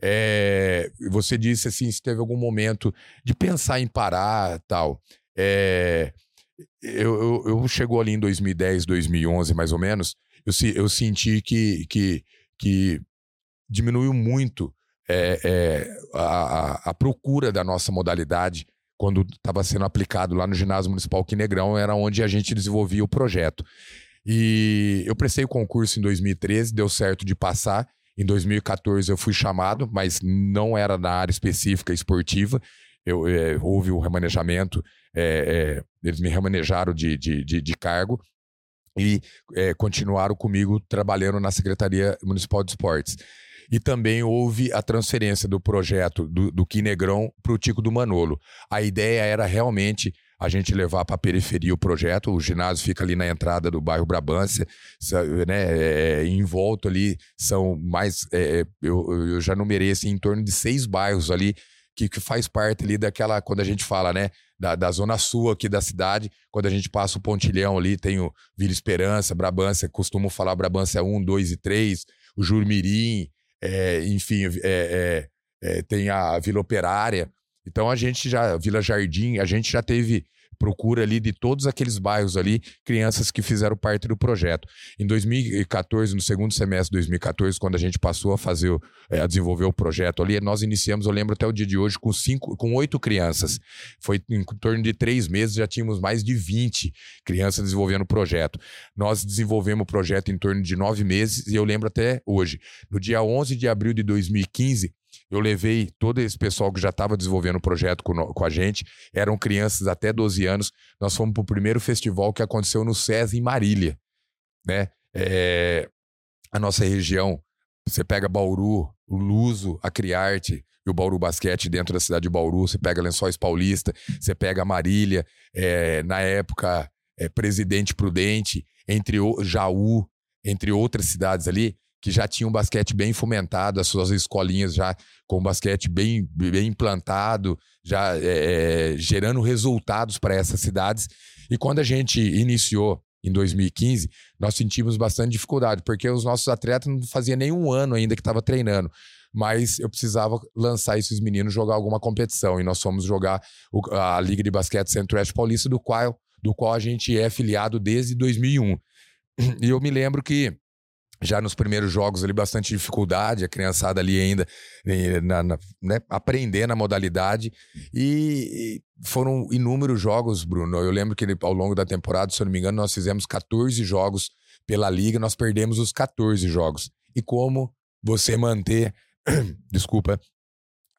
É, você disse assim, se teve algum momento de pensar em parar tal. É, eu, eu, eu chegou ali em 2010, 2011, mais ou menos, eu, eu senti que, que, que diminuiu muito é, é, a, a, procura da nossa modalidade quando estava sendo aplicado lá no ginásio municipal Quinegrão, era onde a gente desenvolvia o projeto. E eu prestei o concurso em 2013, deu certo de passar. Em 2014 eu fui chamado, mas não era na área específica esportiva. Eu, é, houve o remanejamento, é, é, eles me remanejaram de, de, de, de cargo e é, continuaram comigo trabalhando na Secretaria Municipal de Esportes. E também houve a transferência do projeto do, do para o Tico do Manolo. A ideia era realmente a gente levar para a periferia o projeto. O ginásio fica ali na entrada do bairro Brabância, né? É, em volta ali são mais. É, eu, eu já numerei assim, em torno de seis bairros ali. Que, que faz parte ali daquela, quando a gente fala, né, da, da zona sul aqui da cidade, quando a gente passa o Pontilhão ali, tem o Vila Esperança, Brabância, costumo falar Brabância 1, 2 e 3, o Jurmirim, é, enfim, é, é, é, tem a Vila Operária. Então a gente já, Vila Jardim, a gente já teve procura ali de todos aqueles bairros ali, crianças que fizeram parte do projeto. Em 2014, no segundo semestre de 2014, quando a gente passou a fazer, é, a desenvolver o projeto ali, nós iniciamos, eu lembro até o dia de hoje, com cinco, com oito crianças. Foi em torno de três meses, já tínhamos mais de 20 crianças desenvolvendo o projeto. Nós desenvolvemos o projeto em torno de nove meses, e eu lembro até hoje. No dia 11 de abril de 2015, eu levei todo esse pessoal que já estava desenvolvendo o projeto com, com, a gente, eram crianças até 12 anos. Nós fomos para o primeiro festival que aconteceu no SES em Marília. Né? É, a nossa região, você pega Bauru, o Luso, a Criarte e o Bauru Basquete dentro da cidade de Bauru, você pega Lençóis Paulista, você pega Marília, é, na época é, Presidente Prudente, entre o Jaú, entre outras cidades ali que já tinham basquete bem fomentado, as suas escolinhas já com basquete bem, bem implantado, já é, gerando resultados para essas cidades. E quando a gente iniciou em 2015, nós sentimos bastante dificuldade, porque os nossos atletas não faziam nem um ano ainda que estava treinando. Mas eu precisava lançar esses meninos jogar alguma competição. E nós fomos jogar a Liga de Basquete Centro-Oeste Paulista, do qual, do qual a gente é afiliado desde 2001. E eu me lembro que já nos primeiros jogos ali bastante dificuldade, a criançada ali ainda na, na, né, aprendendo a modalidade e, e, foram inúmeros jogos, Bruno. Eu lembro que ao longo da temporada, se eu não me engano, nós fizemos 14 jogos pela liga, nós perdemos os 14 jogos. E como você manter, *clears throat* desculpa,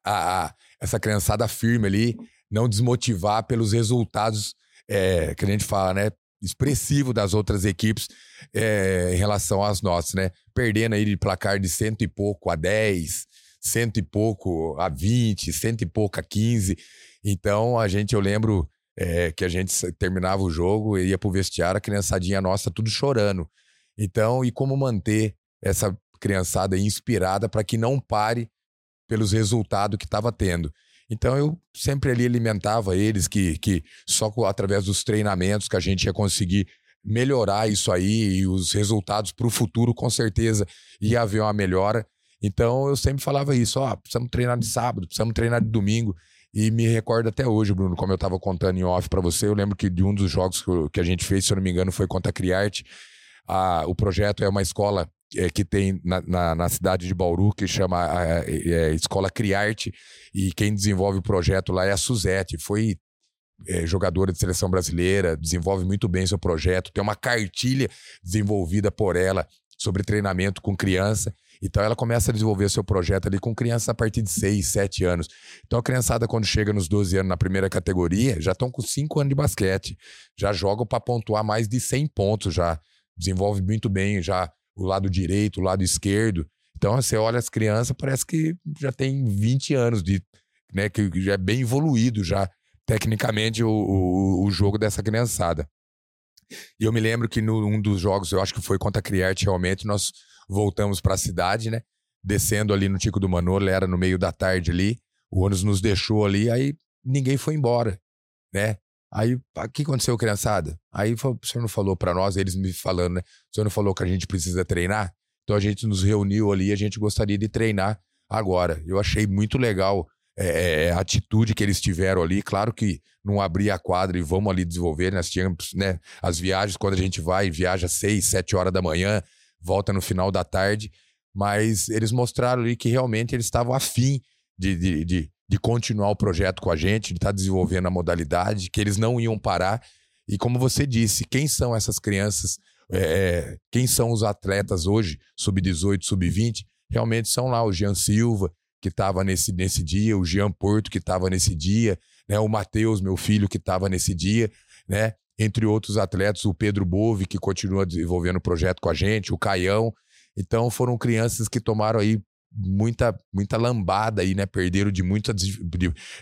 a, a, essa criançada firme ali, não desmotivar pelos resultados é, que a gente fala, né? Expressivo das outras equipes é, em relação às nossas, né? Perdendo aí de placar de cento e pouco a 10, cento e pouco a 20, cento e pouco a 15. Então, a gente, eu lembro é, que a gente terminava o jogo ia pro vestiário, a criançadinha nossa tudo chorando. Então, e como manter essa criançada inspirada para que não pare pelos resultados que estava tendo. Então eu sempre ali alimentava eles que, que só através dos treinamentos que a gente ia conseguir melhorar isso aí e os resultados para o futuro com certeza ia haver uma melhora. Então eu sempre falava isso, ó, precisamos treinar de sábado, precisamos treinar de domingo. E me recordo até hoje, Bruno, como eu estava contando em off para você, eu lembro que de um dos jogos que a gente fez, se eu não me engano, foi contra a Criarte. A, o projeto é uma escola é, que tem na, na, na, cidade de Bauru, que chama é, Escola Criarte, e quem desenvolve o projeto lá é a Suzette. Foi é, jogadora de seleção brasileira, desenvolve muito bem seu projeto, tem uma cartilha desenvolvida por ela sobre treinamento com criança. Então ela começa a desenvolver seu projeto ali com crianças a partir de 6, 7 anos. Então a criançada, quando chega nos 12 anos na primeira categoria, já estão com 5 anos de basquete. Já jogam para pontuar mais de 100 pontos já. Desenvolve muito bem já o lado direito, o lado esquerdo. Então você olha as crianças, parece que já tem 20 anos de, né, que já é bem evoluído já tecnicamente o, o, o jogo dessa criançada. E eu me lembro que num um dos jogos, eu acho que foi contra a Criarte realmente, nós voltamos para a cidade, né? Descendo ali no Tico do Manolo, era no meio da tarde ali. O ônibus nos deixou ali, aí ninguém foi embora, né? Aí, o que aconteceu, criançada? Aí o senhor não falou para nós, eles me falando, né? O senhor não falou que a gente precisa treinar? Então a gente nos reuniu ali, a gente gostaria de treinar agora. Eu achei muito legal é, é, é, atitude que eles tiveram ali. Claro que não abrir a quadra e vamos ali desenvolver. Nós tínhamos né, as viagens, quando a gente vai, viaja seis, sete horas da manhã, volta no final da tarde. Mas eles mostraram ali que realmente eles estavam afim de, de, de, de continuar o projeto com a gente, de estar tá desenvolvendo a modalidade, que eles não iam parar. E como você disse, quem são essas crianças? É, quem são os atletas hoje, sub-18, sub-20? Realmente são lá o Jean Silva, que estava nesse, nesse dia, o Jean Porto, que estava nesse dia, né? o Matheus, meu filho, que estava nesse dia, né? entre outros atletas, o Pedro Bove, que continua desenvolvendo o projeto com a gente, o Caião. Então foram crianças que tomaram aí muita muita lambada aí, né? Perderam de muitos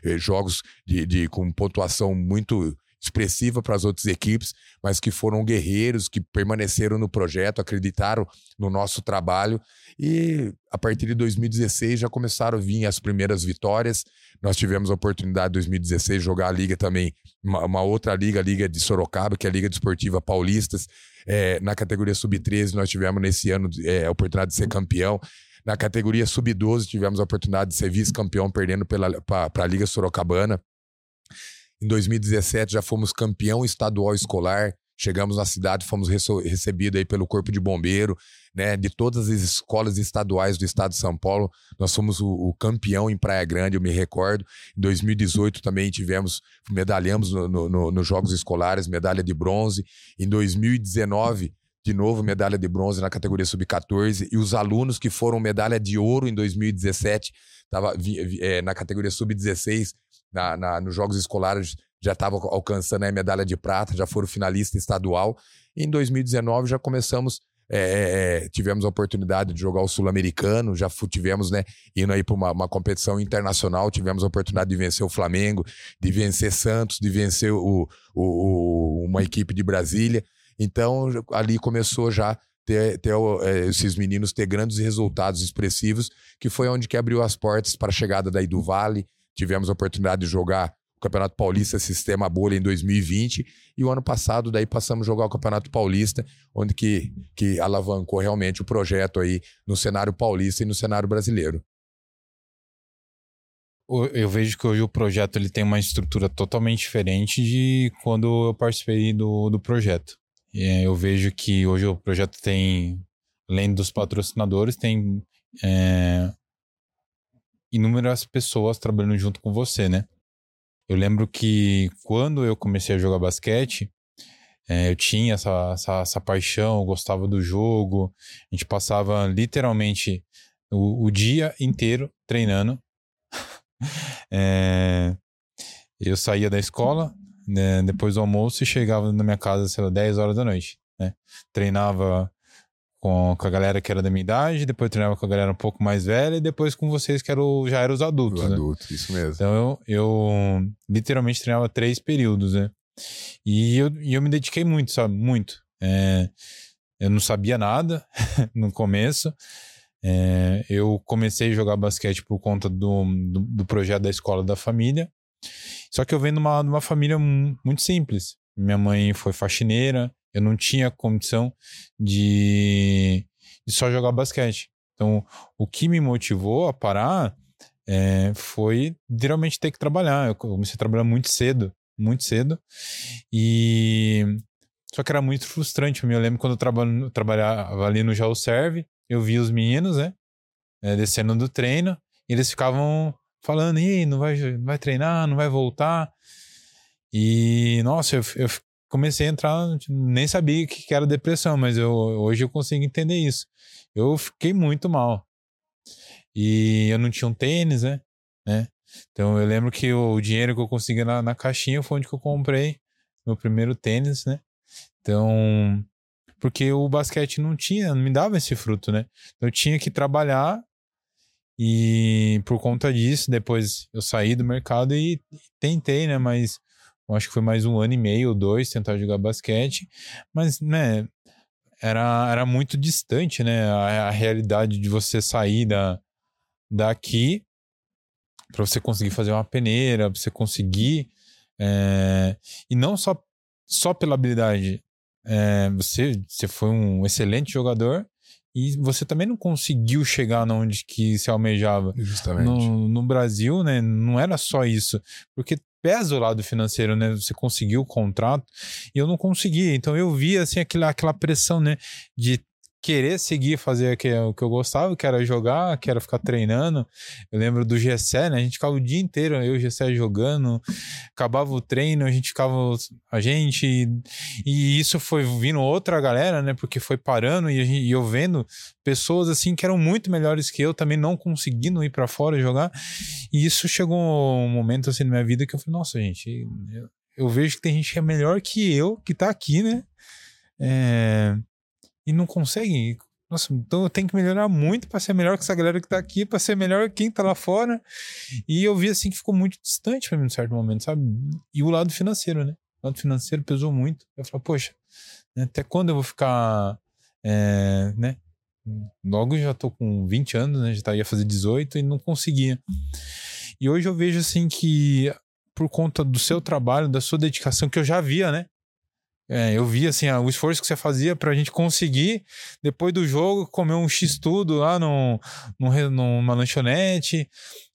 eh, jogos de, de, com pontuação muito expressiva para as outras equipes, mas que foram guerreiros, que permaneceram no projeto, acreditaram no nosso trabalho e a partir de 2016 já começaram a vir as primeiras vitórias. Nós tivemos a oportunidade em 2016 de jogar a liga também, uma, uma, outra liga, a Liga de Sorocaba, que é a Liga Desportiva Paulistas. É, na categoria Sub-13 nós tivemos nesse ano é, a oportunidade de ser campeão. Na categoria Sub-12 tivemos a oportunidade de ser vice-campeão, perdendo para a Liga Sorocabana. Em 2017 já fomos campeão estadual escolar. Chegamos na cidade, fomos recebidos aí pelo Corpo de Bombeiro, né? De todas as escolas estaduais do estado de São Paulo, nós fomos o, o campeão em Praia Grande, eu me recordo. Em 2018 também tivemos, medalhamos nos no, no, Jogos Escolares, medalha de bronze. Em 2019 de novo medalha de bronze na categoria sub-14 e os alunos que foram medalha de ouro em 2017 tava é, na categoria sub-16 na, na, nos Jogos Escolares já estavam alcançando a medalha de prata, já foram finalista estadual. E em 2019 já começamos, é, é, é, tivemos a oportunidade de jogar o Sul-Americano, já tivemos, né, indo aí para uma, uma, competição internacional, tivemos a oportunidade de vencer o Flamengo, de vencer Santos, de vencer o, o, o uma equipe de Brasília. Então ali começou já ter, ter é, esses meninos ter grandes resultados expressivos, que foi onde que abriu as portas para a chegada daí do Vale, tivemos a oportunidade de jogar o Campeonato Paulista Sistema Bolha em 2020 e o ano passado daí passamos a jogar o Campeonato Paulista, onde que, que alavancou realmente o projeto aí no cenário paulista e no cenário brasileiro. Eu vejo que hoje o projeto ele tem uma estrutura totalmente diferente de quando eu participei do, do projeto. E eu vejo que hoje o projeto tem, além dos patrocinadores, tem é, inúmeras pessoas trabalhando junto com você, né? Eu lembro que quando eu comecei a jogar basquete, é, eu tinha essa, essa, essa, paixão, gostava do jogo. A gente passava literalmente o, o dia inteiro treinando. *laughs* é, eu saía da escola, né, depois do almoço e chegava na minha casa, sei lá, 10 horas da noite, né? Treinava com, com a galera que era da minha idade, depois treinava com a galera um pouco mais velha e depois com vocês que eram, já eram os adultos, Do né? adulto, isso mesmo. Então eu, eu literalmente treinava três períodos, né? E eu, e eu me dediquei muito, sabe? Muito. É, eu não sabia nada *laughs* no começo. É, eu comecei a jogar basquete por conta do, do, do projeto da escola da família. Só que eu venho de uma, de uma família mu- muito simples. Minha mãe foi faxineira, eu não tinha condição de, de só jogar basquete. Então, o que me motivou a parar é, foi literalmente ter que trabalhar. Eu comecei a trabalhar muito cedo, muito cedo. E só que era muito frustrante. Eu lembro quando eu traba- trabalhava ali no Jaú Serve, eu via os meninos, né, é, descendo do treino, e eles ficavam falando: "E não vai, não vai treinar, não vai voltar?" E nossa, eu, eu comecei a entrar, nem sabia que era depressão, mas eu, hoje eu consigo entender isso. Eu fiquei muito mal. E eu não tinha um tênis, né? né? Então eu lembro que o dinheiro que eu consegui na, na caixinha foi onde que eu comprei meu primeiro tênis, né? Então, porque o basquete não tinha, não me dava esse fruto, né? Então eu tinha que trabalhar e por conta disso, depois eu saí do mercado e tentei, né? Mas eu acho que foi mais um ano e meio ou dois tentar jogar basquete, mas, né? Era, era muito distante, né? A, a realidade de você sair da, daqui para você conseguir fazer uma peneira, pra você conseguir. é, e não só, só pela habilidade. É, você, você foi um excelente jogador e você também não conseguiu chegar onde que se almejava. Justamente. No, no Brasil, né, não era só isso, porque pesa o lado financeiro, né? Você conseguiu o contrato e eu não conseguia. Então eu via assim aquela, aquela pressão, né, de querer seguir fazer o que, eu gostava, que era jogar, que era ficar treinando. Eu lembro do Gessé, né? A gente ficava o dia inteiro, eu e o Gessé jogando, acabava o treino, a gente ficava a gente e isso foi vindo outra galera, né? Porque foi parando e, gente- e eu vendo pessoas assim que eram muito melhores que eu também não conseguindo ir pra fora jogar. E isso chegou um momento assim na minha vida que eu falei, nossa, gente, eu, eu vejo que tem gente que é melhor que eu, que tá aqui, né? É, e não consegue. Nossa, então eu tenho que melhorar muito pra ser melhor que essa galera que tá aqui, pra ser melhor que quem tá lá fora. E eu vi assim que ficou muito distante pra mim num certo momento, sabe? E o lado financeiro, né? O lado financeiro pesou muito. Eu falei, poxa, né, até quando eu vou ficar, é, né? Logo já tô com 20 anos, né? Já tá- ia fazer 18 e não conseguia. E hoje eu vejo assim que por conta do seu trabalho, da sua dedicação, que eu já via, né? É, eu via assim, o esforço que você fazia pra gente conseguir, depois do jogo, comer um X-tudo lá no, re- numa lanchonete.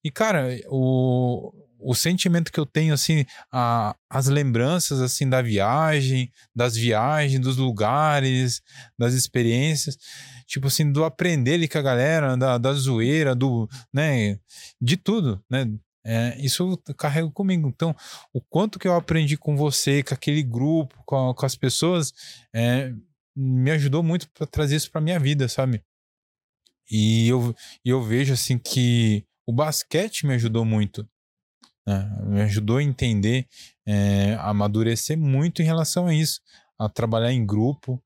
E, cara, o, o sentimento que eu tenho, assim, a, as lembranças, assim, da viagem, das viagens, dos lugares, das experiências, tipo assim, do aprender ali com a galera, da, da zoeira, do, né, de tudo, né? É, isso eu carrego comigo. Então, o quanto que eu aprendi com você, com aquele grupo, com, com as pessoas, é, me ajudou muito para trazer isso para minha vida, sabe? E eu, eu vejo assim que o basquete me ajudou muito. né? Me ajudou a entender, é, a amadurecer muito em relação a isso, a trabalhar em grupo.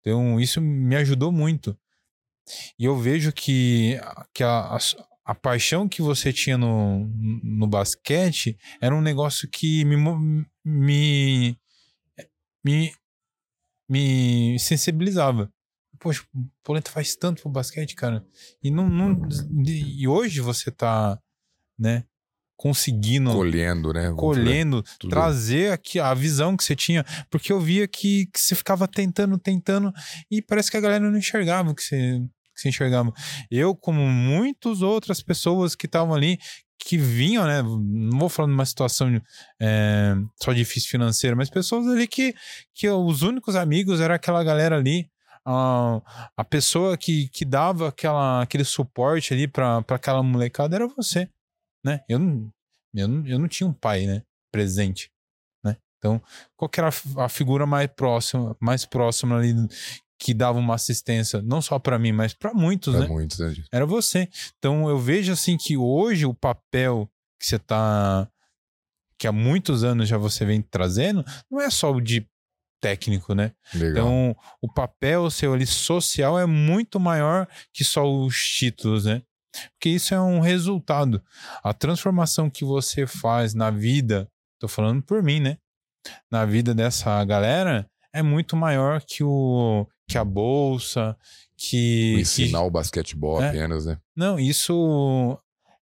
Então, isso me ajudou muito. E eu vejo que, que a, a, a paixão que você tinha no, no basquete era um negócio que me, me, me, me sensibilizava. Poxa, o Polenta faz tanto pro basquete, cara. E, não, não, e hoje você tá, né, conseguindo Colhendo, né? Colhendo, tudo. trazer aqui a visão que você tinha, porque eu via que, que você ficava tentando, tentando, e parece que a galera não enxergava o que você, você enxergava. Eu, como muitas outras pessoas que estavam ali, que vinham, né? Não vou falar numa situação é, só difícil financeira, mas pessoas ali que, que os únicos amigos era aquela galera ali. A, a pessoa que, que dava aquela, aquele suporte ali para aquela molecada era você, né? Eu não, eu não, eu não tinha um pai, né? Presente, né? Então, qual que era a figura mais próxima, mais próxima ali que dava uma assistência, não só para mim, mas para muitos, Pra né? muitos, né? Era você. Então, eu vejo assim que hoje o papel que você tá que há muitos anos já você vem trazendo, não é só o de técnico, né? Legal. Então, o papel seu ali social é muito maior que só os títulos, né? Porque isso é um resultado. A transformação que você faz na vida, tô falando por mim, né? Na vida dessa galera é muito maior que o que a bolsa, que ensinar que, o basquetebol É. apenas, né? não, isso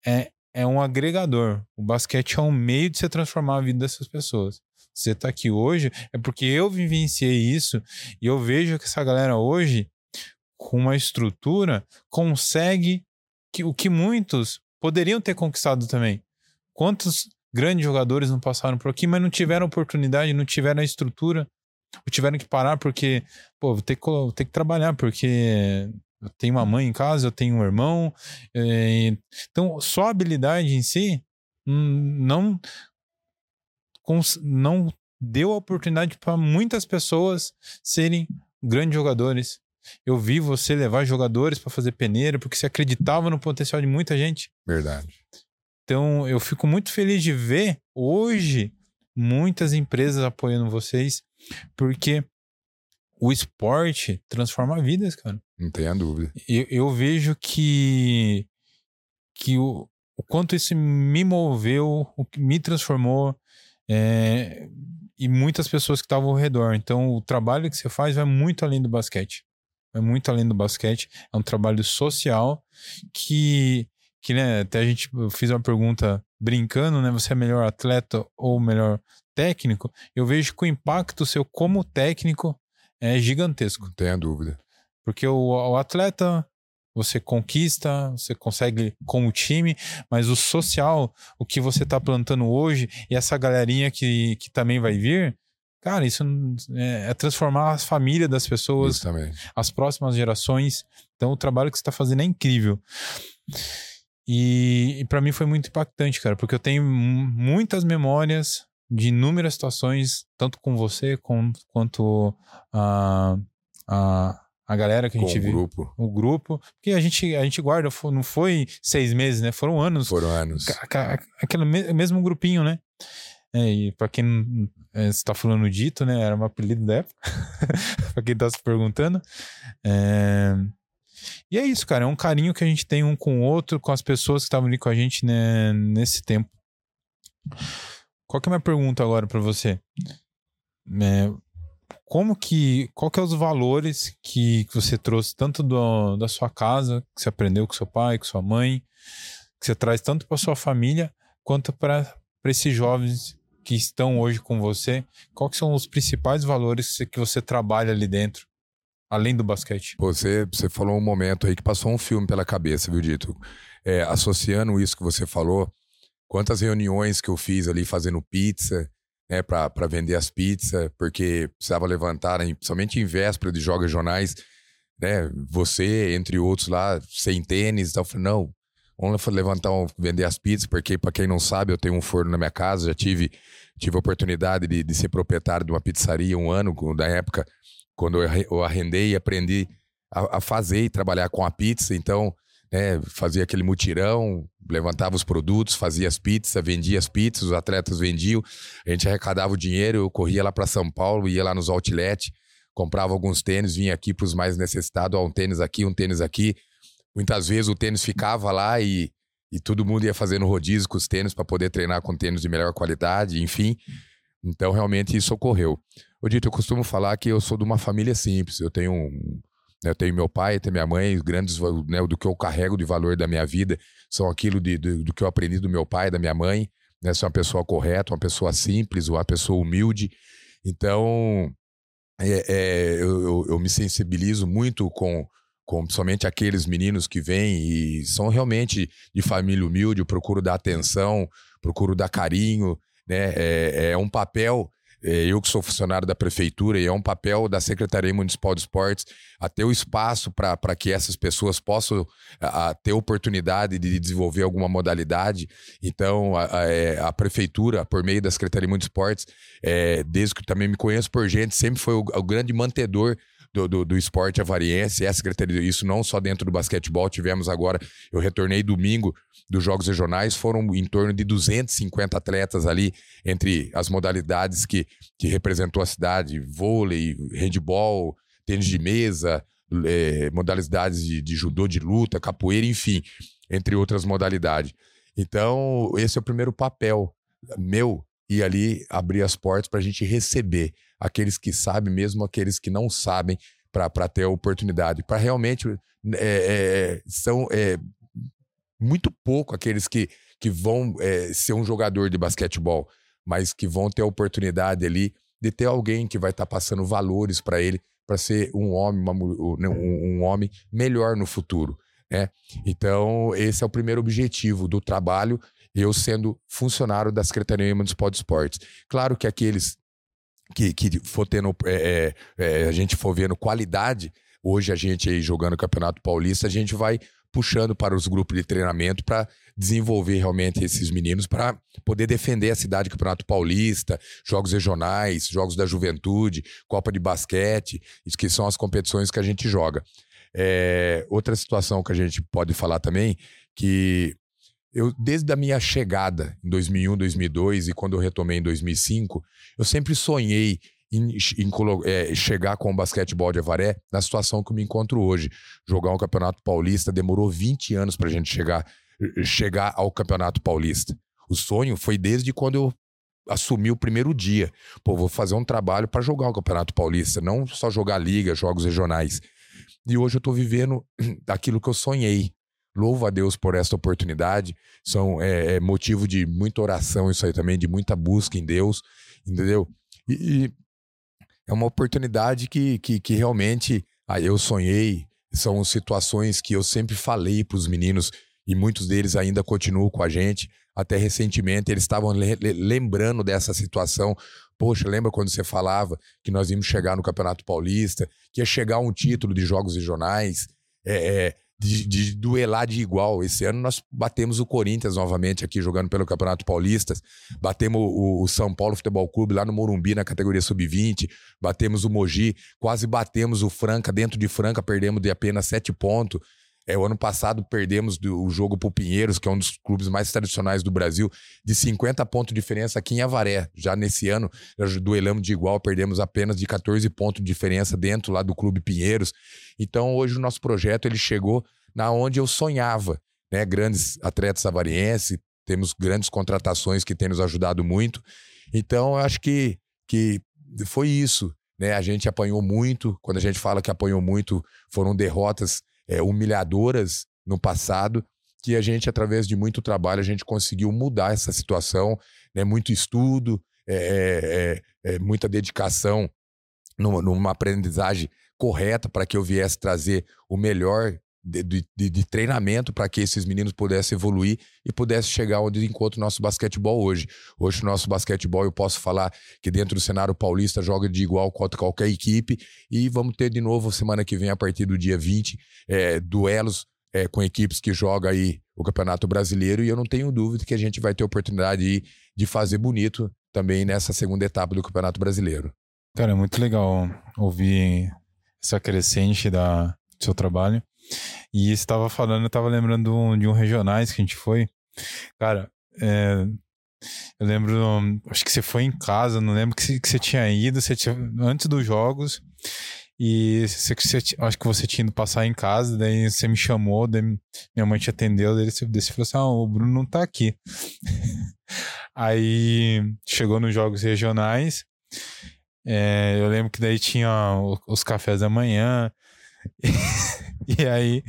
é, é um agregador. O basquete é um meio de você transformar a vida dessas pessoas. Você tá aqui hoje é porque eu vivenciei isso e eu vejo que essa galera hoje, com uma estrutura, consegue que, o que muitos poderiam ter conquistado também. Quantos grandes jogadores não passaram por aqui, mas não tiveram oportunidade, não tiveram a estrutura, tiveram que parar porque, pô, vou ter que, vou ter que trabalhar, porque eu tenho uma mãe em casa, eu tenho um irmão. eh, Então, só a habilidade em si hum, não, não deu a oportunidade para muitas pessoas serem grandes jogadores. Eu vi você levar jogadores para fazer peneira porque você acreditava no potencial de muita gente. Verdade. Então, eu fico muito feliz de ver hoje muitas empresas apoiando vocês, porque o esporte transforma vidas, cara. Não tenha dúvida. Eu, eu vejo que, que o, o quanto isso me moveu, o que me transformou, é, e muitas pessoas que estavam ao redor. Então, o trabalho que você faz vai muito além do basquete. Vai muito além do basquete. É um trabalho social que, que né, até a gente fiz uma pergunta brincando, né? Você é melhor atleta ou melhor técnico? Eu vejo que o impacto seu como técnico é gigantesco. Não tenha dúvida. Porque o, o atleta, você conquista, você consegue com o time, mas o social, o que você tá plantando hoje, e essa galerinha que, que também vai vir, cara, isso é, é transformar a família das pessoas, as próximas gerações. Então, o trabalho que você está fazendo é incrível. E, e para mim foi muito impactante, cara, porque eu tenho mu- muitas memórias de inúmeras situações, tanto com você com, quanto a, a, a galera que a gente o viu. grupo. O grupo, porque a gente, a gente guarda, não foi seis meses, né? Foram anos. Foram anos. Aquele me- mesmo grupinho, né? É, e pra quem é, você tá falando dito, né? Era um apelido da época. *laughs* pra quem tá se perguntando. É, E é isso, cara. É um carinho que a gente tem um com o outro, com as pessoas que estavam ali com a gente né, nesse tempo. Qual que é a minha pergunta agora pra você? É, como que. Qual que é os valores que, que você trouxe, tanto do, da sua casa, que você aprendeu com seu pai, com sua mãe, que você traz tanto para sua família, quanto para esses jovens que estão hoje com você? Quais são os principais valores que você trabalha ali dentro, além do basquete? Você, você falou um momento aí que passou um filme pela cabeça, viu, Dito? É, associando isso que você falou, quantas reuniões que eu fiz ali fazendo pizza, né, pra vender as pizzas, porque precisava levantar, somente em véspera de jogos regionais, né, você, entre outros lá, sem tênis, então eu falei, não, vamos levantar, vender as pizzas, porque para quem não sabe, eu tenho um forno na minha casa, já tive, tive a oportunidade de, de ser proprietário de uma pizzaria um ano, da época, quando eu arre- eu arrendei e aprendi a, a fazer e trabalhar com a pizza, então, né, fazia aquele mutirão, levantava os produtos, fazia as pizzas, vendia as pizzas, os atletas vendiam, a gente arrecadava o dinheiro, eu corria lá para São Paulo, ia lá nos outlet, comprava alguns tênis, vinha aqui para os mais necessitados, ó, um tênis aqui, um tênis aqui. Muitas vezes o tênis ficava lá e, e todo mundo ia fazendo rodízio com os tênis para poder treinar com tênis de melhor qualidade, enfim. Então, realmente, isso ocorreu. Ô, Dito, eu costumo falar que eu sou de uma família simples. Eu tenho um, eu tenho meu pai, tenho minha mãe, grandes, né, do que eu carrego de valor da minha vida são aquilo de, do, do que eu aprendi do meu pai, da minha mãe. Né, sou uma pessoa correta, uma pessoa simples, uma pessoa humilde. Então, é, é, eu, eu- eu me sensibilizo muito com, com somente aqueles meninos que vêm e são realmente de família humilde. Eu procuro dar atenção, procuro dar carinho. Né? É, é um papel. é, Eu que sou funcionário da prefeitura e é um papel da Secretaria Municipal de Esportes a ter o espaço para que essas pessoas possam a, a ter oportunidade de desenvolver alguma modalidade. Então, a, a, é, prefeitura, por meio da Secretaria Municipal de Esportes, é, desde que também me conheço por gente, sempre foi o, o grande mantedor do, do, do esporte avariense, é a Secretaria, isso não só dentro do basquetebol, tivemos agora, eu retornei domingo dos Jogos Regionais, foram em torno de 250 atletas ali, entre as modalidades que, que representou a cidade, vôlei, handball, tênis de mesa, é, modalidades de, de judô, de luta, capoeira, enfim, entre outras modalidades. Então, esse é o primeiro papel meu e ali abrir as portas para a gente receber aqueles que sabem, mesmo aqueles que não sabem, para ter a oportunidade. Para realmente. É, é, são é, muito pouco aqueles que, que vão é, ser um jogador de basquetebol, mas que vão ter a oportunidade ali de ter alguém que vai estar tá passando valores para ele, para ser um homem, uma, um, um homem melhor no futuro. Né? Então, esse é o primeiro objetivo do trabalho eu sendo funcionário da Secretaria Municipal de Esportes. Claro que aqueles que, que for tendo, é, é, é, a gente for vendo qualidade, hoje a gente aí jogando o Campeonato Paulista, a gente vai puxando para os grupos de treinamento para desenvolver realmente esses meninos para poder defender a cidade Campeonato Paulista, jogos regionais, jogos da juventude, Copa de Basquete, isso que são as competições que a gente joga. É, outra situação que a gente pode falar também, que eu, desde a minha chegada em 2001, 2002 e quando eu retomei em 2005, eu sempre sonhei em, em é, chegar com o basquetebol de Avaré na situação que eu me encontro hoje. Jogar um campeonato paulista demorou 20 anos para a gente chegar, chegar ao campeonato paulista. O sonho foi desde quando eu assumi o primeiro dia. Pô, vou fazer um trabalho para jogar o campeonato paulista, não só jogar liga, jogos regionais. E hoje eu estou vivendo *clears throat* aquilo que eu sonhei. Louvo a Deus por esta oportunidade. São é, é, motivo de muita oração, isso aí também, de muita busca em Deus, entendeu? E, e é uma oportunidade que, que, que realmente ah, eu sonhei. São situações que eu sempre falei para os meninos e muitos deles ainda continuam com a gente. Até recentemente eles estavam le lembrando dessa situação. Poxa, lembra quando você falava que nós íamos chegar no Campeonato Paulista, que ia chegar um título de jogos regionais? É, é, de, de, duelar de igual. Esse ano nós batemos o Corinthians novamente aqui jogando pelo Campeonato Paulista. Batemos o, o São Paulo Futebol Clube lá no Morumbi na categoria sub-20. Batemos o Mogi, quase batemos o Franca dentro de Franca, perdemos de apenas sete pontos. É, o ano passado perdemos do, o jogo pro Pinheiros, que é um dos clubes mais tradicionais do Brasil, de 50 pontos de diferença aqui em Avaré. Já nesse ano, duelamos de igual, perdemos apenas de 14 pontos de diferença dentro lá do Clube Pinheiros. Então, hoje o nosso projeto ele chegou na onde eu sonhava, né? Grandes atletas avarienses, temos grandes contratações que têm nos ajudado muito. Então, eu acho que, que foi isso, né? A gente apanhou muito. Quando a gente fala que apanhou muito, foram derrotas é, humilhadoras no passado, que a gente, através de muito trabalho, a gente conseguiu mudar essa situação, né? muito estudo, é, é, é, é muita dedicação numa, numa aprendizagem correta para que eu viesse trazer o melhor de, de, de, treinamento para que esses meninos pudessem evoluir e pudessem chegar onde encontra o nosso basquetebol hoje. Hoje, o nosso basquetebol, eu posso falar que dentro do cenário paulista joga de igual contra qualquer equipe e vamos ter de novo semana que vem, a partir do dia 20, é, duelos é, com equipes que jogam aí o Campeonato Brasileiro e eu não tenho dúvida que a gente vai ter oportunidade de, de fazer bonito também nessa segunda etapa do Campeonato Brasileiro. Cara, é muito legal ouvir essa crescente da, do seu trabalho. E estava falando, eu estava lembrando de um regionais que a gente foi. Cara, é, eu lembro, acho que você foi em casa, não lembro que que você tinha ido, você tinha, antes dos jogos. E você, você, acho que você tinha ido passar em casa, daí você me chamou, daí minha mãe te atendeu, daí você, daí você falou assim: ah, o Bruno não tá aqui. *laughs* Aí chegou nos jogos regionais. É, eu lembro que daí tinha os cafés da manhã, *laughs* *laughs* e aí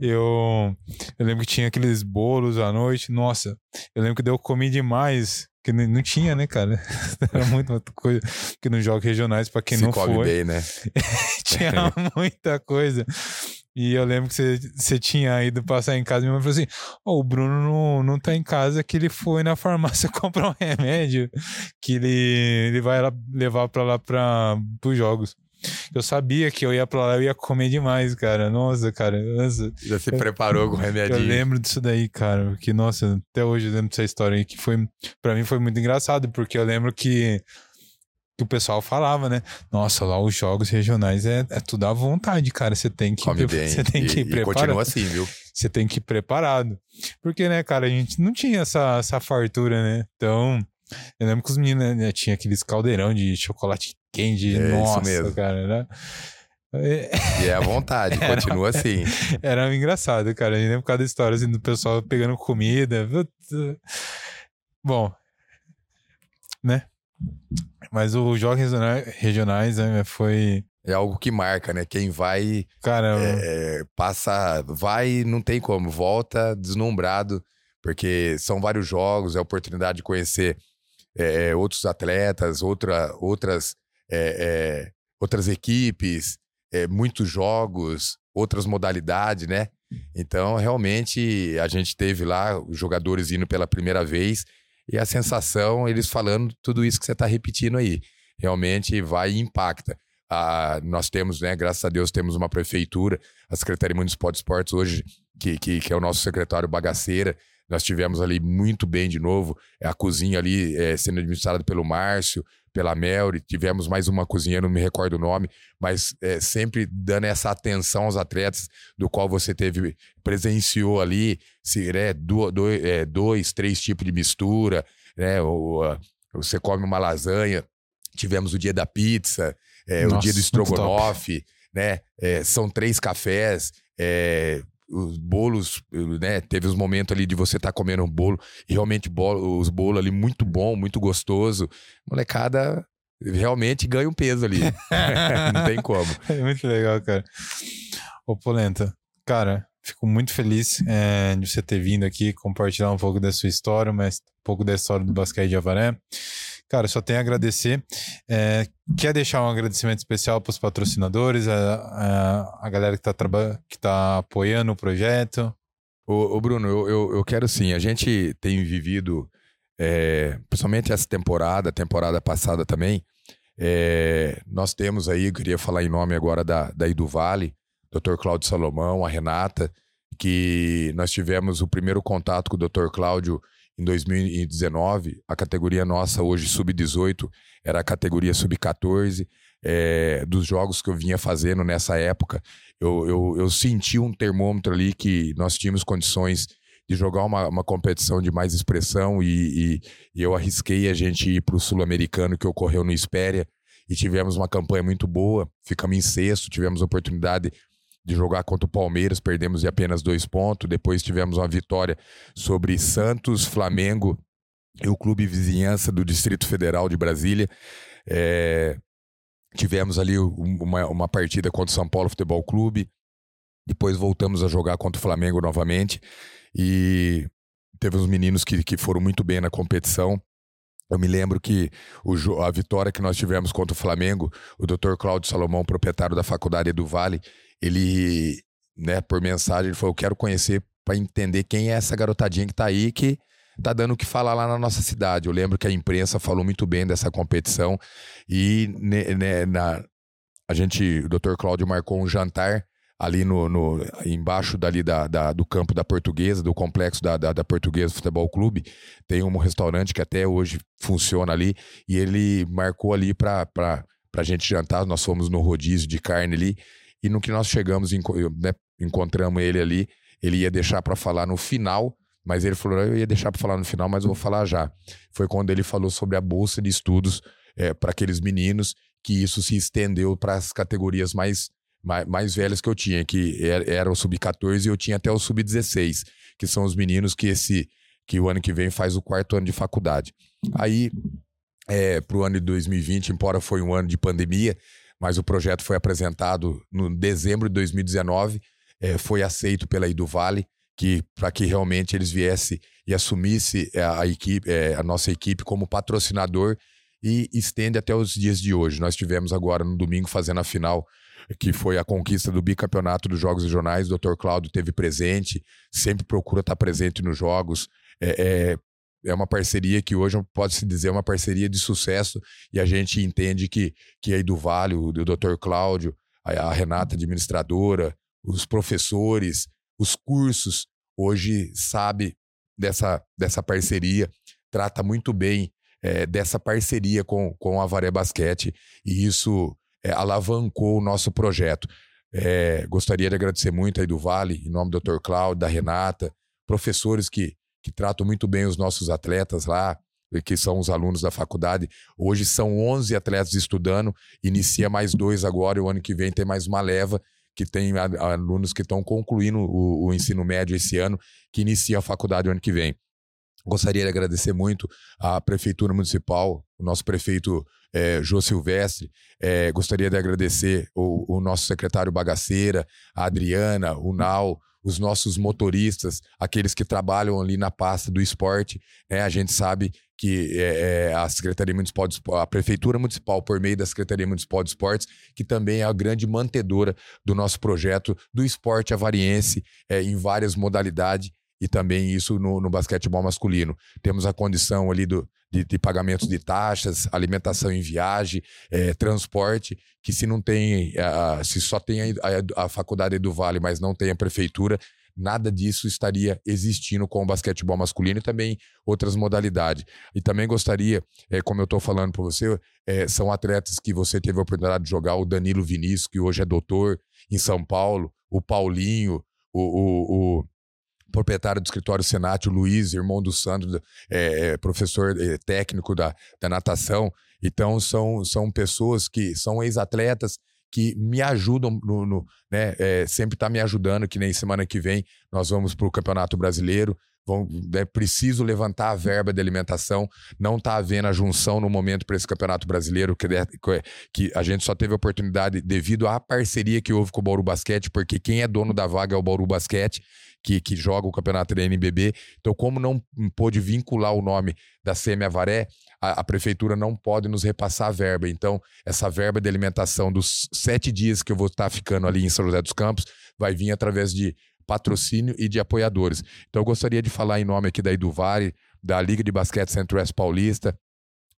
eu, eu lembro que tinha aqueles bolos à noite. Nossa, eu lembro que eu comi demais. Que não tinha, né, cara? *laughs* Era muita coisa. Que nos jogos regionais, para quem Se não come foi. Bem, né? *laughs* tinha muita coisa. E eu lembro que você, você tinha ido passar em casa e minha mãe falou assim: oh, o Bruno não, não tá em casa, que ele foi na farmácia comprar um remédio que ele, ele vai lá, levar para lá para os jogos. Eu sabia que eu ia pra lá, eu ia comer demais, cara. Nossa, cara. Nossa. Já se preparou com remédio. Eu lembro disso daí, cara. Que, nossa, até hoje eu lembro dessa história aí, que foi, pra mim foi muito engraçado, porque eu lembro que que o pessoal falava, né? Nossa, lá os jogos regionais é, é tudo à vontade, cara. Você tem que, Come *laughs* bem. você tem que e, ir e preparado. continua assim, viu? Você tem que ir preparado. Porque, né, cara, a gente não tinha essa, essa fartura, né? Então, eu lembro que os meninos né, tinha aqueles caldeirão de chocolate quente. É isso Nossa, mesmo. cara, né? É, E é à vontade, *laughs* Era- continua assim. Era engraçado, cara. Eu lembro cada história assim, do pessoal pegando comida. Bom, né? Mas os jogos regiona- regionais né, foi. É algo que marca, né? Quem vai, Cara, é, passa, vai, não tem como, volta deslumbrado, porque são vários jogos, é a oportunidade de conhecer é, outros atletas, outra, outras, é, é, outras equipes, é, muitos jogos, outras modalidades, né? Então, realmente, a gente teve lá os jogadores indo pela primeira vez e a sensação, eles falando tudo isso que você está repetindo aí. Realmente vai e impacta. Ah, nós temos, né, graças a Deus, temos uma prefeitura, a Secretaria Municipal de Esportes hoje, que, que, que é o nosso secretário Bagaceira. Nós tivemos ali muito bem de novo, a cozinha ali eh, sendo administrada pelo Márcio, pela Melry, tivemos mais uma cozinheira, não me recordo o nome, mas eh, sempre dando essa atenção aos atletas, do qual você teve, presenciou ali, se, né, do, do, eh, dois, três tipos de mistura, né, ou, você come uma lasanha, tivemos o dia da pizza, é, o Nossa, dia do estrogonofe, né? É, são três cafés, é, os bolos, né? Teve os momentos ali de você estar comendo um bolo, e realmente bolo, os bolos ali muito bom, muito gostoso. Molecada realmente ganha um peso ali. *laughs* Não tem como. É muito legal, cara. Ô, Polenta, cara, fico muito feliz é, de você ter vindo aqui compartilhar um pouco da sua história, mas um pouco da história do basquete de Avaré. Cara, só tenho a agradecer. É, quer deixar um agradecimento especial para os patrocinadores, a, a, a galera que está que tá apoiando o projeto? Ô, ô, Bruno, eu, eu, eu quero sim. A gente tem vivido, é, principalmente essa temporada, temporada passada também. é, nós temos aí, queria falar em nome agora da, da do Vale, Dr. Cláudio Salomão, a Renata, que nós tivemos o primeiro contato com o Dr. Cláudio em 2019. A categoria nossa hoje, sub-18, era a categoria sub-14. é, dos jogos que eu vinha fazendo nessa época, eu, eu, eu senti um termômetro ali que nós tínhamos condições de jogar uma, uma competição de mais expressão e, e, e eu arrisquei a gente ir para o Sul-Americano que ocorreu no Espéria e tivemos uma campanha muito boa, ficamos em sexto, tivemos oportunidade de jogar contra o Palmeiras, perdemos de apenas dois pontos, depois tivemos uma vitória sobre Santos, Flamengo e o Clube Vizinhança do Distrito Federal de Brasília. É, tivemos ali um- uma, uma partida contra o São Paulo Futebol Clube, depois voltamos a jogar contra o Flamengo novamente e teve uns meninos que, que foram muito bem na competição. Eu me lembro que o a vitória que nós tivemos contra o Flamengo, o Dr. Cláudio Salomão, proprietário da Faculdade do Vale, ele, né, por mensagem, ele falou: Eu quero conhecer para entender quem é essa garotadinha que tá aí que tá dando o que falar lá na nossa cidade. Eu lembro que a imprensa falou muito bem dessa competição e né, né, na, a gente, o Dr. Cláudio marcou um jantar ali no, no embaixo dali da, da- do campo da Portuguesa, do complexo da, da, da Portuguesa Futebol Clube, tem um restaurante que até hoje funciona ali e ele marcou ali para a gente jantar. Nós fomos no rodízio de carne ali e no que nós chegamos, né, encontramos ele ali, ele ia deixar para falar no final. Mas ele falou, eu ia deixar para falar no final, mas eu vou falar já. Foi quando ele falou sobre a bolsa de estudos para aqueles meninos, que isso se estendeu para as categorias mais, mais, mais velhas que eu tinha, que era, era o sub-14 e eu tinha até o sub-16, que são os meninos que esse que o ano que vem faz o quarto ano de faculdade. Aí, é, para o ano de 2020, embora foi um ano de pandemia, mas o projeto foi apresentado no dezembro de 2019, é, foi aceito pela Iduvale, que para que realmente eles viessem e assumisse é, a equipe, é, a nossa equipe como patrocinador e estende até os dias de hoje. Nós tivemos agora no domingo fazendo a final, que foi a conquista do bicampeonato dos Jogos Regionais. O Dr. Cláudio teve presente, sempre procura estar presente nos jogos. É, é, é uma parceria que hoje pode-se dizer uma parceria de sucesso e a gente entende que, que aí do Vale, o, o Dr. Cláudio, a, a Renata, administradora, os professores, os cursos, hoje sabe dessa, dessa parceria, trata muito bem é, dessa parceria com, com a Varé Basquete e isso é, alavancou o nosso projeto. É, gostaria de agradecer muito aí do Vale, em nome do Dr. Cláudio, da Renata, professores que, que tratam muito bem os nossos atletas lá, que são os alunos da faculdade. Hoje são 11 atletas estudando, inicia mais dois agora, e o ano que vem tem mais uma leva, que tem alunos que estão concluindo o, o ensino médio esse ano, que inicia a faculdade o ano que vem. Gostaria de agradecer muito à Prefeitura Municipal, o nosso prefeito é, Jô Silvestre. É, gostaria de agradecer o, o, nosso secretário Bagaceira, a Adriana, o Nau, os nossos motoristas, aqueles que trabalham ali na pasta do esporte. Né? A gente sabe que é, é, a Secretaria Municipal de a Prefeitura Municipal, por meio da Secretaria Municipal de Esportes, que também é a grande mantedora do nosso projeto do esporte avariense é, em várias modalidades e também isso no, no basquetebol masculino. Temos a condição ali do, de, de pagamentos de taxas, alimentação em viagem, é, transporte, que se não tem, a, se só tem a, a, a faculdade do Vale, mas não tem a prefeitura, nada disso estaria existindo com o basquetebol masculino e também outras modalidades. E também gostaria, é, como eu estou falando para você, é, são atletas que você teve a oportunidade de jogar, o Danilo Vinícius, que hoje é doutor em São Paulo, o Paulinho, o, o, o proprietário do escritório Senat, o Luiz, irmão do Sandro, é, é, professor é, técnico da, da natação. Então, são, são pessoas que são ex-atletas que me ajudam no, no né, é, sempre está me ajudando, que nem semana que vem nós vamos para o Campeonato Brasileiro. Vão, é preciso levantar a verba de alimentação. Não está havendo a junção no momento para esse Campeonato Brasileiro, que, que a gente só teve oportunidade devido à parceria que houve com o Bauru Basquete, porque quem é dono da vaga é o Bauru Basquete que, que joga o campeonato da NBB. Então, como não pôde vincular o nome da Semi Avaré, a, a, prefeitura não pode nos repassar a verba. Então, essa verba de alimentação dos sete dias que eu vou estar ficando ali em São José dos Campos vai vir através de patrocínio e de apoiadores. Então, eu gostaria de falar em nome aqui da Iduvare, da Liga de Basquete Centro-Oeste Paulista,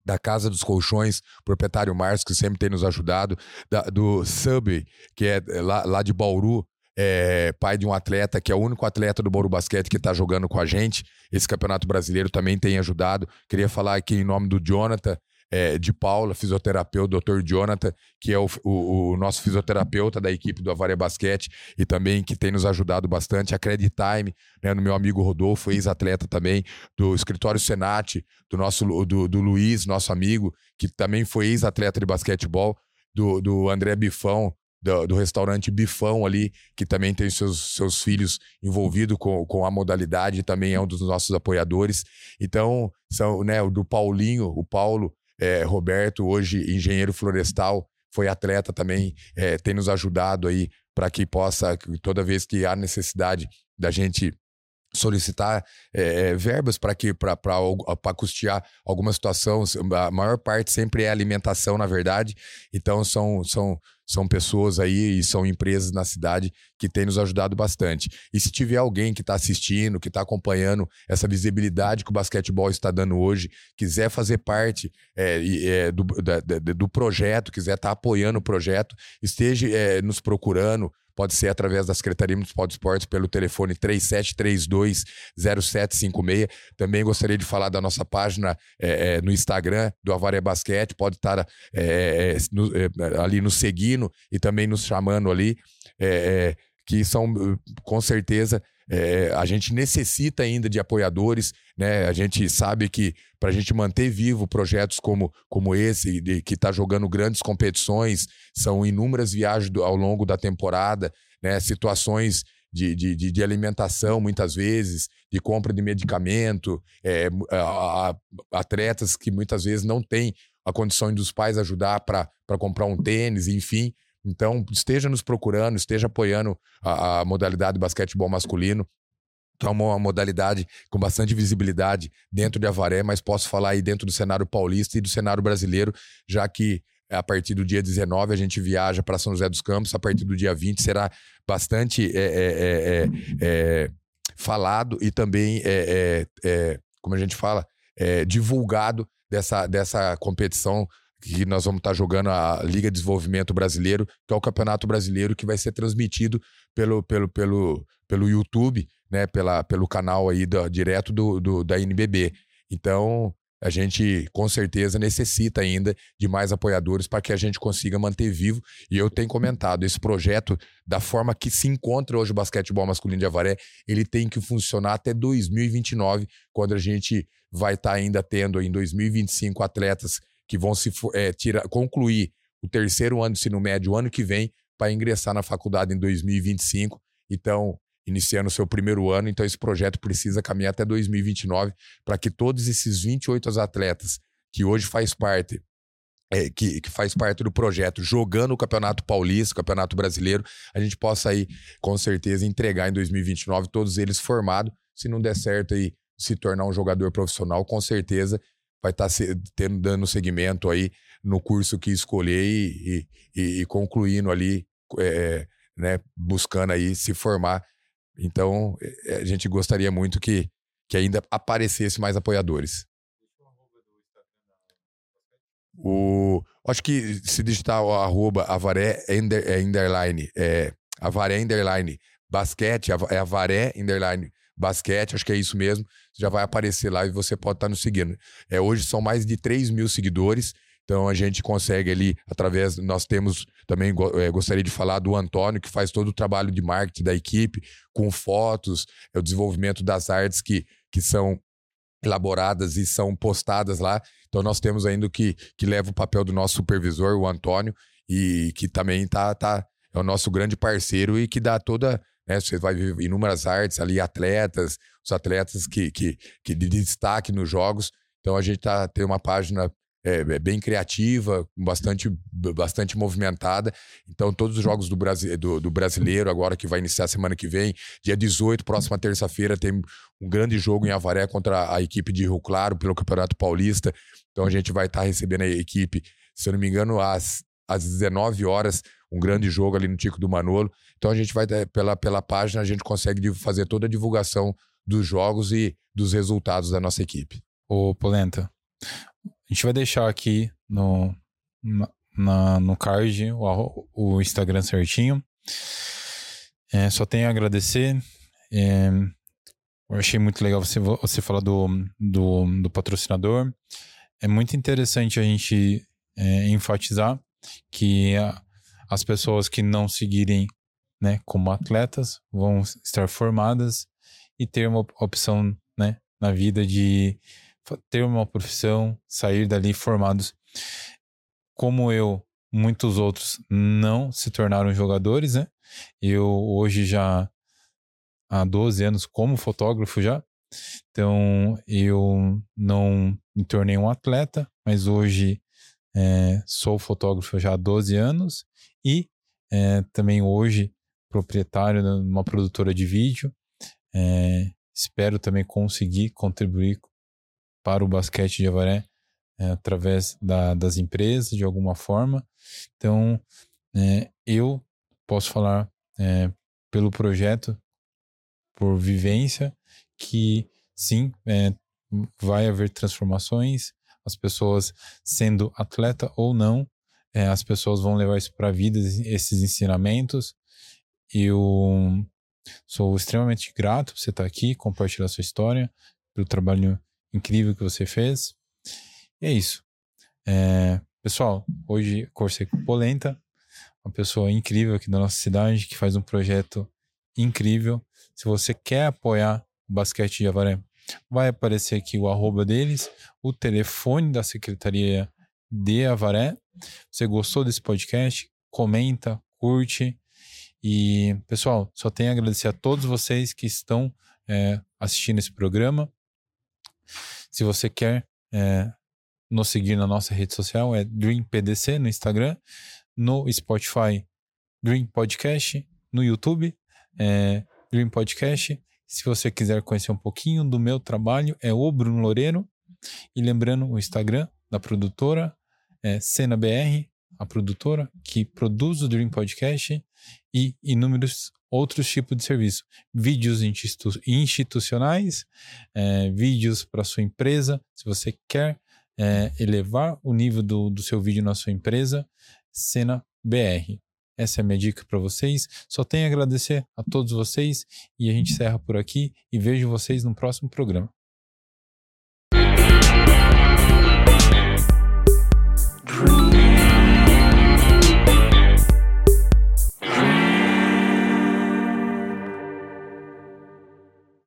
da Casa dos Colchões, proprietário Márcio, que sempre tem nos ajudado, da, do Subway, que é lá, lá de Bauru, é, pai de um atleta que é o único atleta do Boro Basquete que está jogando com a gente. Esse campeonato brasileiro também tem ajudado. Queria falar aqui em nome do Jonathan. É, de Paula, fisioterapeuta, doutor Jonathan, que é o, o, o, nosso fisioterapeuta da equipe do Avaria Basquete e também que tem nos ajudado bastante. A Credit Time, né, no meu amigo Rodolfo, ex-atleta também, do escritório Senat, do nosso do, do Luiz, nosso amigo, que também foi ex-atleta de basquetebol, do, do André Bifão, do, do, restaurante Bifão ali, que também tem seus, seus filhos envolvidos com, com a modalidade, também é um dos nossos apoiadores. Então, são, né, o do Paulinho, o Paulo é, Roberto, hoje engenheiro florestal, foi atleta também, é, tem nos ajudado aí para que possa, toda vez que há necessidade da gente solicitar é, verbas para que para custear alguma situação a maior parte sempre é alimentação na verdade então são são são pessoas aí e são empresas na cidade que têm nos ajudado bastante. E se tiver alguém que está assistindo, que está acompanhando essa visibilidade que o basquetebol está dando hoje, quiser fazer parte é, é, do, da, do projeto, quiser estar tá apoiando o projeto, esteja é, nos procurando pode ser através da Secretaria Municipal de Esportes pelo telefone 3732-0756. Também gostaria de falar da nossa página é, no Instagram do Avaré Basquete, pode estar é, no, ali nos seguindo e também nos chamando ali, que são com certeza é, a gente necessita ainda de apoiadores, né? A gente sabe que para a gente manter vivo projetos como, como esse, de, que está jogando grandes competições, são inúmeras viagens do, ao longo da temporada, né? Situações de, de, de, alimentação, muitas vezes, de compra de medicamento, é, a, a, atletas que muitas vezes não têm a condição dos pais ajudar para comprar um tênis, enfim. Então, esteja nos procurando, esteja apoiando a, a modalidade de basquetebol masculino. Então, é uma modalidade com bastante visibilidade dentro de Avaré, mas posso falar aí dentro do cenário paulista e do cenário brasileiro, já que a partir do dia 19 a gente viaja para São José dos Campos, a partir do dia 20 será bastante é, é, é, é, é falado e também, é, como a gente fala, divulgado dessa, dessa competição que nós vamos estar tá jogando a Liga de Desenvolvimento Brasileiro, que é o Campeonato Brasileiro que vai ser transmitido pelo, pelo, pelo, pelo YouTube, né, pela, pelo canal aí da, direto do, do, da NBB. Então, a gente com certeza necessita ainda de mais apoiadores para que a gente consiga manter vivo. E eu tenho comentado, esse projeto, da forma que se encontra hoje o basquetebol masculino de Avaré, ele tem que funcionar até 2029, quando a gente vai estar tá ainda tendo em 2025 atletas que vão se é, tira, concluir o terceiro ano de ensino médio ano que vem para ingressar na faculdade em 2025. Então, iniciando o seu primeiro ano, então esse projeto precisa caminhar até 2029 para que todos esses 28 atletas que hoje faz parte é, que, que, faz parte do projeto, jogando o Campeonato Paulista, o Campeonato Brasileiro, a gente possa aí, com certeza, entregar em 2029 todos eles formados. Se não der certo aí se tornar um jogador profissional, com certeza vai estar tá tendo, dando segmento aí no curso que escolher e, e, e concluindo ali, é, né, buscando aí se formar então, é, a gente gostaria muito que, que ainda aparecesse mais apoiadores. O, acho que se digitar o arroba avaré é underline, é, avaré underline basquete, é avaré underline basquete, acho que é isso mesmo. Já vai aparecer lá e você pode estar nos seguindo. É, hoje são mais de 3 mil seguidores. Então a gente consegue ali, através. Nós temos também, é, gostaria de falar do Antônio, que faz todo o trabalho de marketing da equipe, com fotos, é o desenvolvimento das artes que, que são elaboradas e são postadas lá. Então nós temos ainda que, que leva o papel do nosso supervisor, o Antônio, e que também tá, tá, é o nosso grande parceiro e que dá toda. Né, você vai ver inúmeras artes ali, atletas, os atletas que, que, que de destaque nos jogos. Então a gente tá, tem uma página é, é, bem criativa, bastante, bastante movimentada. Então, todos os jogos do, Brasi do, do, brasileiro, agora que vai iniciar semana que vem, dia 18, próxima terça-feira, tem um grande jogo em Avaré contra a equipe de Rio Claro pelo Campeonato Paulista. Então, a gente vai estar tá recebendo a equipe, se eu não me engano, às, às 19 horas, um grande jogo ali no Tico do Manolo. Então, a gente vai, é, pela, pela página, a gente consegue fazer toda a divulgação dos jogos e dos resultados da nossa equipe. Ô, Polenta, a gente vai deixar aqui no, na, no card o, o Instagram certinho. É, só tenho a agradecer. É, eu achei muito legal você, você falar do, do, do patrocinador. É muito interessante a gente é, enfatizar que a, as pessoas que não seguirem né, como atletas vão estar formadas e ter uma opção né, na vida de ter uma profissão, sair dali formados. Como eu, muitos outros não se tornaram jogadores, né? Eu hoje já há 12 anos como fotógrafo já. Então eu não me tornei um atleta, mas hoje é, sou fotógrafo já há 12 anos e é, também hoje proprietário de uma produtora de vídeo. É, espero também conseguir contribuir para o basquete de Avaré é, através da, das empresas, de alguma forma. Então, é, eu posso falar é, pelo projeto, por vivência, que sim, é, vai haver transformações, as pessoas sendo atleta ou não, é, as pessoas vão levar isso para a vida, esses ensinamentos. Eu sou extremamente grato por você estar aqui, compartilhar sua história, pelo trabalho incrível que você fez. E é isso. É, pessoal, hoje conversei com Polenta, uma pessoa incrível aqui da nossa cidade, que faz um projeto incrível. Se você quer apoiar o basquete de Avaré, vai aparecer aqui o arroba deles, o telefone da Secretaria de Avaré. Você gostou desse podcast? Comenta, curte. E, pessoal, só tenho a agradecer a todos vocês que estão é, assistindo esse programa. Se você quer é, nos seguir na nossa rede social, é DreamPDC no Instagram, no Spotify, Dream Podcast, no YouTube, é, Dream Podcast. Se você quiser conhecer um pouquinho do meu trabalho, é o Bruno Loureiro. E lembrando, o Instagram da produtora é Cena BR, a produtora que produz o Dream Podcast e inúmeros outros tipos de serviço. Vídeos institu institucionais, é, vídeos para sua empresa, se você quer é, elevar o nível do, do seu vídeo na sua empresa, Cena BR. Essa é a minha dica para vocês. Só tenho a agradecer a todos vocês e a gente encerra por aqui e vejo vocês no próximo programa. Dream.